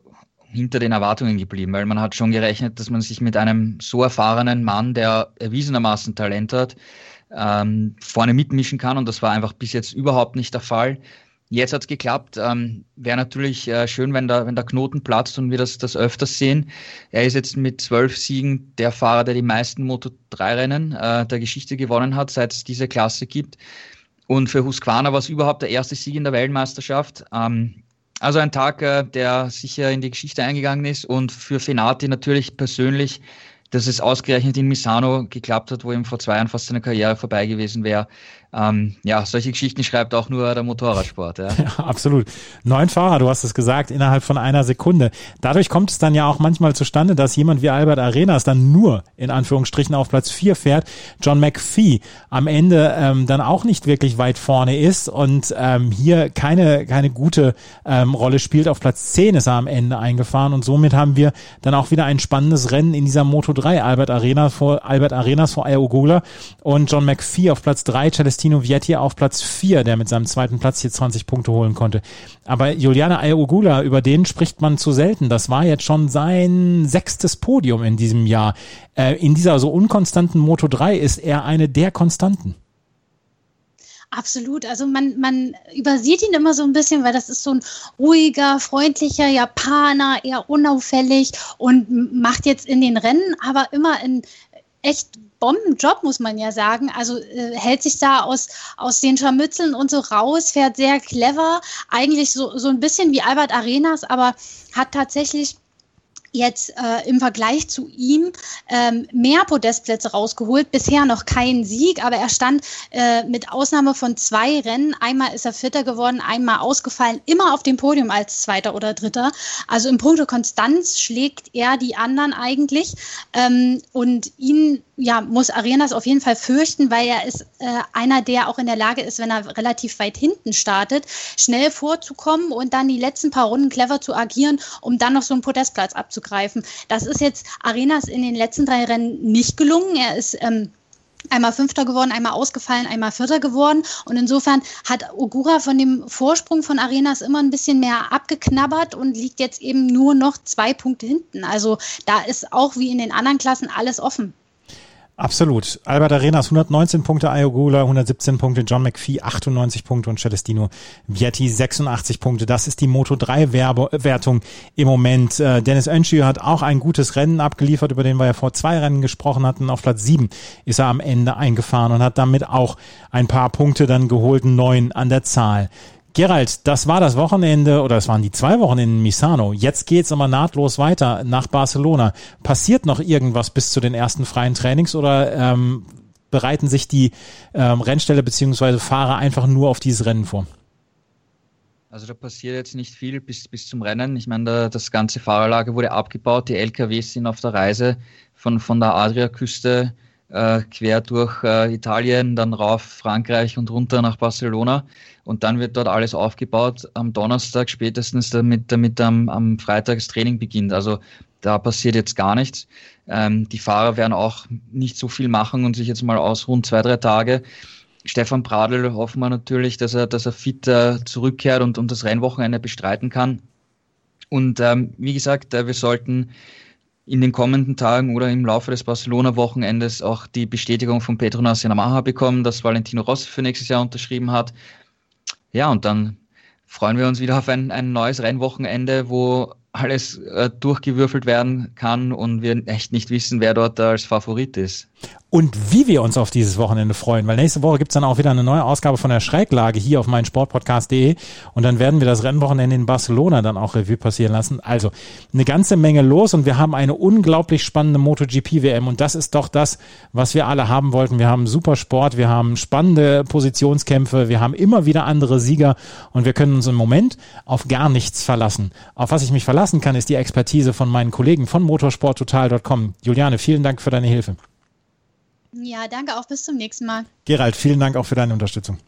hinter den Erwartungen geblieben, weil man hat schon gerechnet, dass man sich mit einem so erfahrenen Mann, der erwiesenermaßen Talent hat, ähm, vorne mitmischen kann. Und das war einfach bis jetzt überhaupt nicht der Fall. Jetzt hat es geklappt. Ähm, Wäre natürlich äh, schön, wenn der, wenn der Knoten platzt und wir das, das öfters sehen. Er ist jetzt mit zwölf Siegen der Fahrer, der die meisten Moto3-Rennen äh, der Geschichte gewonnen hat, seit es diese Klasse gibt. Und für Husqvarna war es überhaupt der erste Sieg in der Weltmeisterschaft. Ähm, also ein Tag, äh, der sicher in die Geschichte eingegangen ist und für Fenati natürlich persönlich, dass es ausgerechnet in Misano geklappt hat, wo ihm vor zwei Jahren fast seine Karriere vorbei gewesen wäre, ähm, ja, solche Geschichten schreibt auch nur der Motorradsport. Ja. [LAUGHS] ja, absolut. Neun Fahrer, du hast es gesagt, innerhalb von einer Sekunde. Dadurch kommt es dann ja auch manchmal zustande, dass jemand wie Albert Arenas dann nur in Anführungsstrichen auf Platz vier fährt. John McPhee am Ende ähm, dann auch nicht wirklich weit vorne ist und ähm, hier keine, keine gute ähm, Rolle spielt. Auf Platz zehn ist er am Ende eingefahren und somit haben wir dann auch wieder ein spannendes Rennen in dieser Moto 3. Albert Arenas vor Albert Arenas vor Ayogula und John McPhee auf Platz drei, Celestino Vietti auf Platz vier, der mit seinem zweiten Platz hier 20 Punkte holen konnte. Aber Juliana Ayogula, über den spricht man zu selten. Das war jetzt schon sein sechstes Podium in diesem Jahr. Äh, in dieser so unkonstanten Moto 3 ist er eine der Konstanten. Absolut. Also man, man übersieht ihn immer so ein bisschen, weil das ist so ein ruhiger, freundlicher Japaner, eher unauffällig und macht jetzt in den Rennen aber immer in echt Bombenjob, muss man ja sagen. Also äh, hält sich da aus, aus den Scharmützeln und so raus, fährt sehr clever, eigentlich so, so ein bisschen wie Albert Arenas, aber hat tatsächlich jetzt äh, im Vergleich zu ihm ähm, mehr Podestplätze rausgeholt. Bisher noch kein Sieg, aber er stand äh, mit Ausnahme von zwei Rennen. Einmal ist er Vierter geworden, einmal ausgefallen, immer auf dem Podium als Zweiter oder Dritter. Also im Punkto Konstanz schlägt er die anderen eigentlich. Ähm, und ihn ja, muss Arenas auf jeden Fall fürchten, weil er ist äh, einer, der auch in der Lage ist, wenn er relativ weit hinten startet, schnell vorzukommen und dann die letzten paar Runden clever zu agieren, um dann noch so einen Podestplatz abzugreifen. Das ist jetzt Arenas in den letzten drei Rennen nicht gelungen. Er ist ähm, einmal Fünfter geworden, einmal ausgefallen, einmal Vierter geworden. Und insofern hat Ogura von dem Vorsprung von Arenas immer ein bisschen mehr abgeknabbert und liegt jetzt eben nur noch zwei Punkte hinten. Also da ist auch wie in den anderen Klassen alles offen. Absolut. Albert Arenas 119 Punkte, Ayogula 117 Punkte, John McPhee 98 Punkte und Celestino Vietti 86 Punkte. Das ist die Moto 3 Wertung im Moment. Äh, Dennis Önschü hat auch ein gutes Rennen abgeliefert, über den wir ja vor zwei Rennen gesprochen hatten. Auf Platz 7 ist er am Ende eingefahren und hat damit auch ein paar Punkte dann geholt, neun an der Zahl. Gerald, das war das Wochenende oder es waren die zwei Wochen in Misano. Jetzt geht's aber nahtlos weiter nach Barcelona. Passiert noch irgendwas bis zu den ersten freien Trainings oder ähm, bereiten sich die ähm, Rennställe beziehungsweise Fahrer einfach nur auf dieses Rennen vor? Also da passiert jetzt nicht viel bis, bis zum Rennen. Ich meine, da, das ganze Fahrerlager wurde abgebaut. Die LKWs sind auf der Reise von, von der Adriaküste äh, quer durch äh, Italien, dann rauf Frankreich und runter nach Barcelona. Und dann wird dort alles aufgebaut am Donnerstag spätestens, damit, damit am, am Freitag das Training beginnt. Also da passiert jetzt gar nichts. Ähm, die Fahrer werden auch nicht so viel machen und sich jetzt mal ausruhen, zwei, drei Tage. Stefan Pradl hoffen wir natürlich, dass er, dass er fit äh, zurückkehrt und, und das Rennwochenende bestreiten kann. Und ähm, wie gesagt, äh, wir sollten in den kommenden Tagen oder im Laufe des Barcelona-Wochenendes auch die Bestätigung von Petronas Yamaha bekommen, dass Valentino Rossi für nächstes Jahr unterschrieben hat. Ja, und dann freuen wir uns wieder auf ein, ein neues Rennwochenende, wo alles äh, durchgewürfelt werden kann und wir echt nicht wissen, wer dort als Favorit ist und wie wir uns auf dieses Wochenende freuen, weil nächste Woche gibt's dann auch wieder eine neue Ausgabe von der Schräglage hier auf meinsportpodcast.de und dann werden wir das Rennwochenende in Barcelona dann auch Revue passieren lassen. Also eine ganze Menge los und wir haben eine unglaublich spannende MotoGP-WM und das ist doch das, was wir alle haben wollten. Wir haben super Sport, wir haben spannende Positionskämpfe, wir haben immer wieder andere Sieger und wir können uns im Moment auf gar nichts verlassen. Auf was ich mich verlassen kann, ist die Expertise von meinen Kollegen von motorsporttotal.com. Juliane, vielen Dank für deine Hilfe. Ja, danke auch. Bis zum nächsten Mal. Gerald, vielen Dank auch für deine Unterstützung.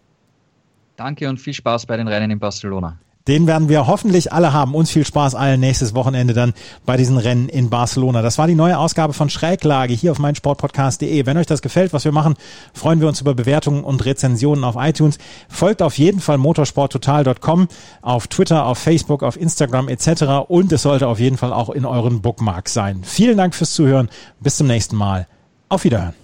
Danke und viel Spaß bei den Rennen in Barcelona. Den werden wir hoffentlich alle haben. Uns viel Spaß allen nächstes Wochenende dann bei diesen Rennen in Barcelona. Das war die neue Ausgabe von Schräglage hier auf meinsportpodcast.de. Wenn euch das gefällt, was wir machen, freuen wir uns über Bewertungen und Rezensionen auf iTunes. Folgt auf jeden Fall motorsporttotal.com auf Twitter, auf Facebook, auf Instagram etc. Und es sollte auf jeden Fall auch in euren Bookmarks sein. Vielen Dank fürs Zuhören. Bis zum nächsten Mal. Auf Wiederhören.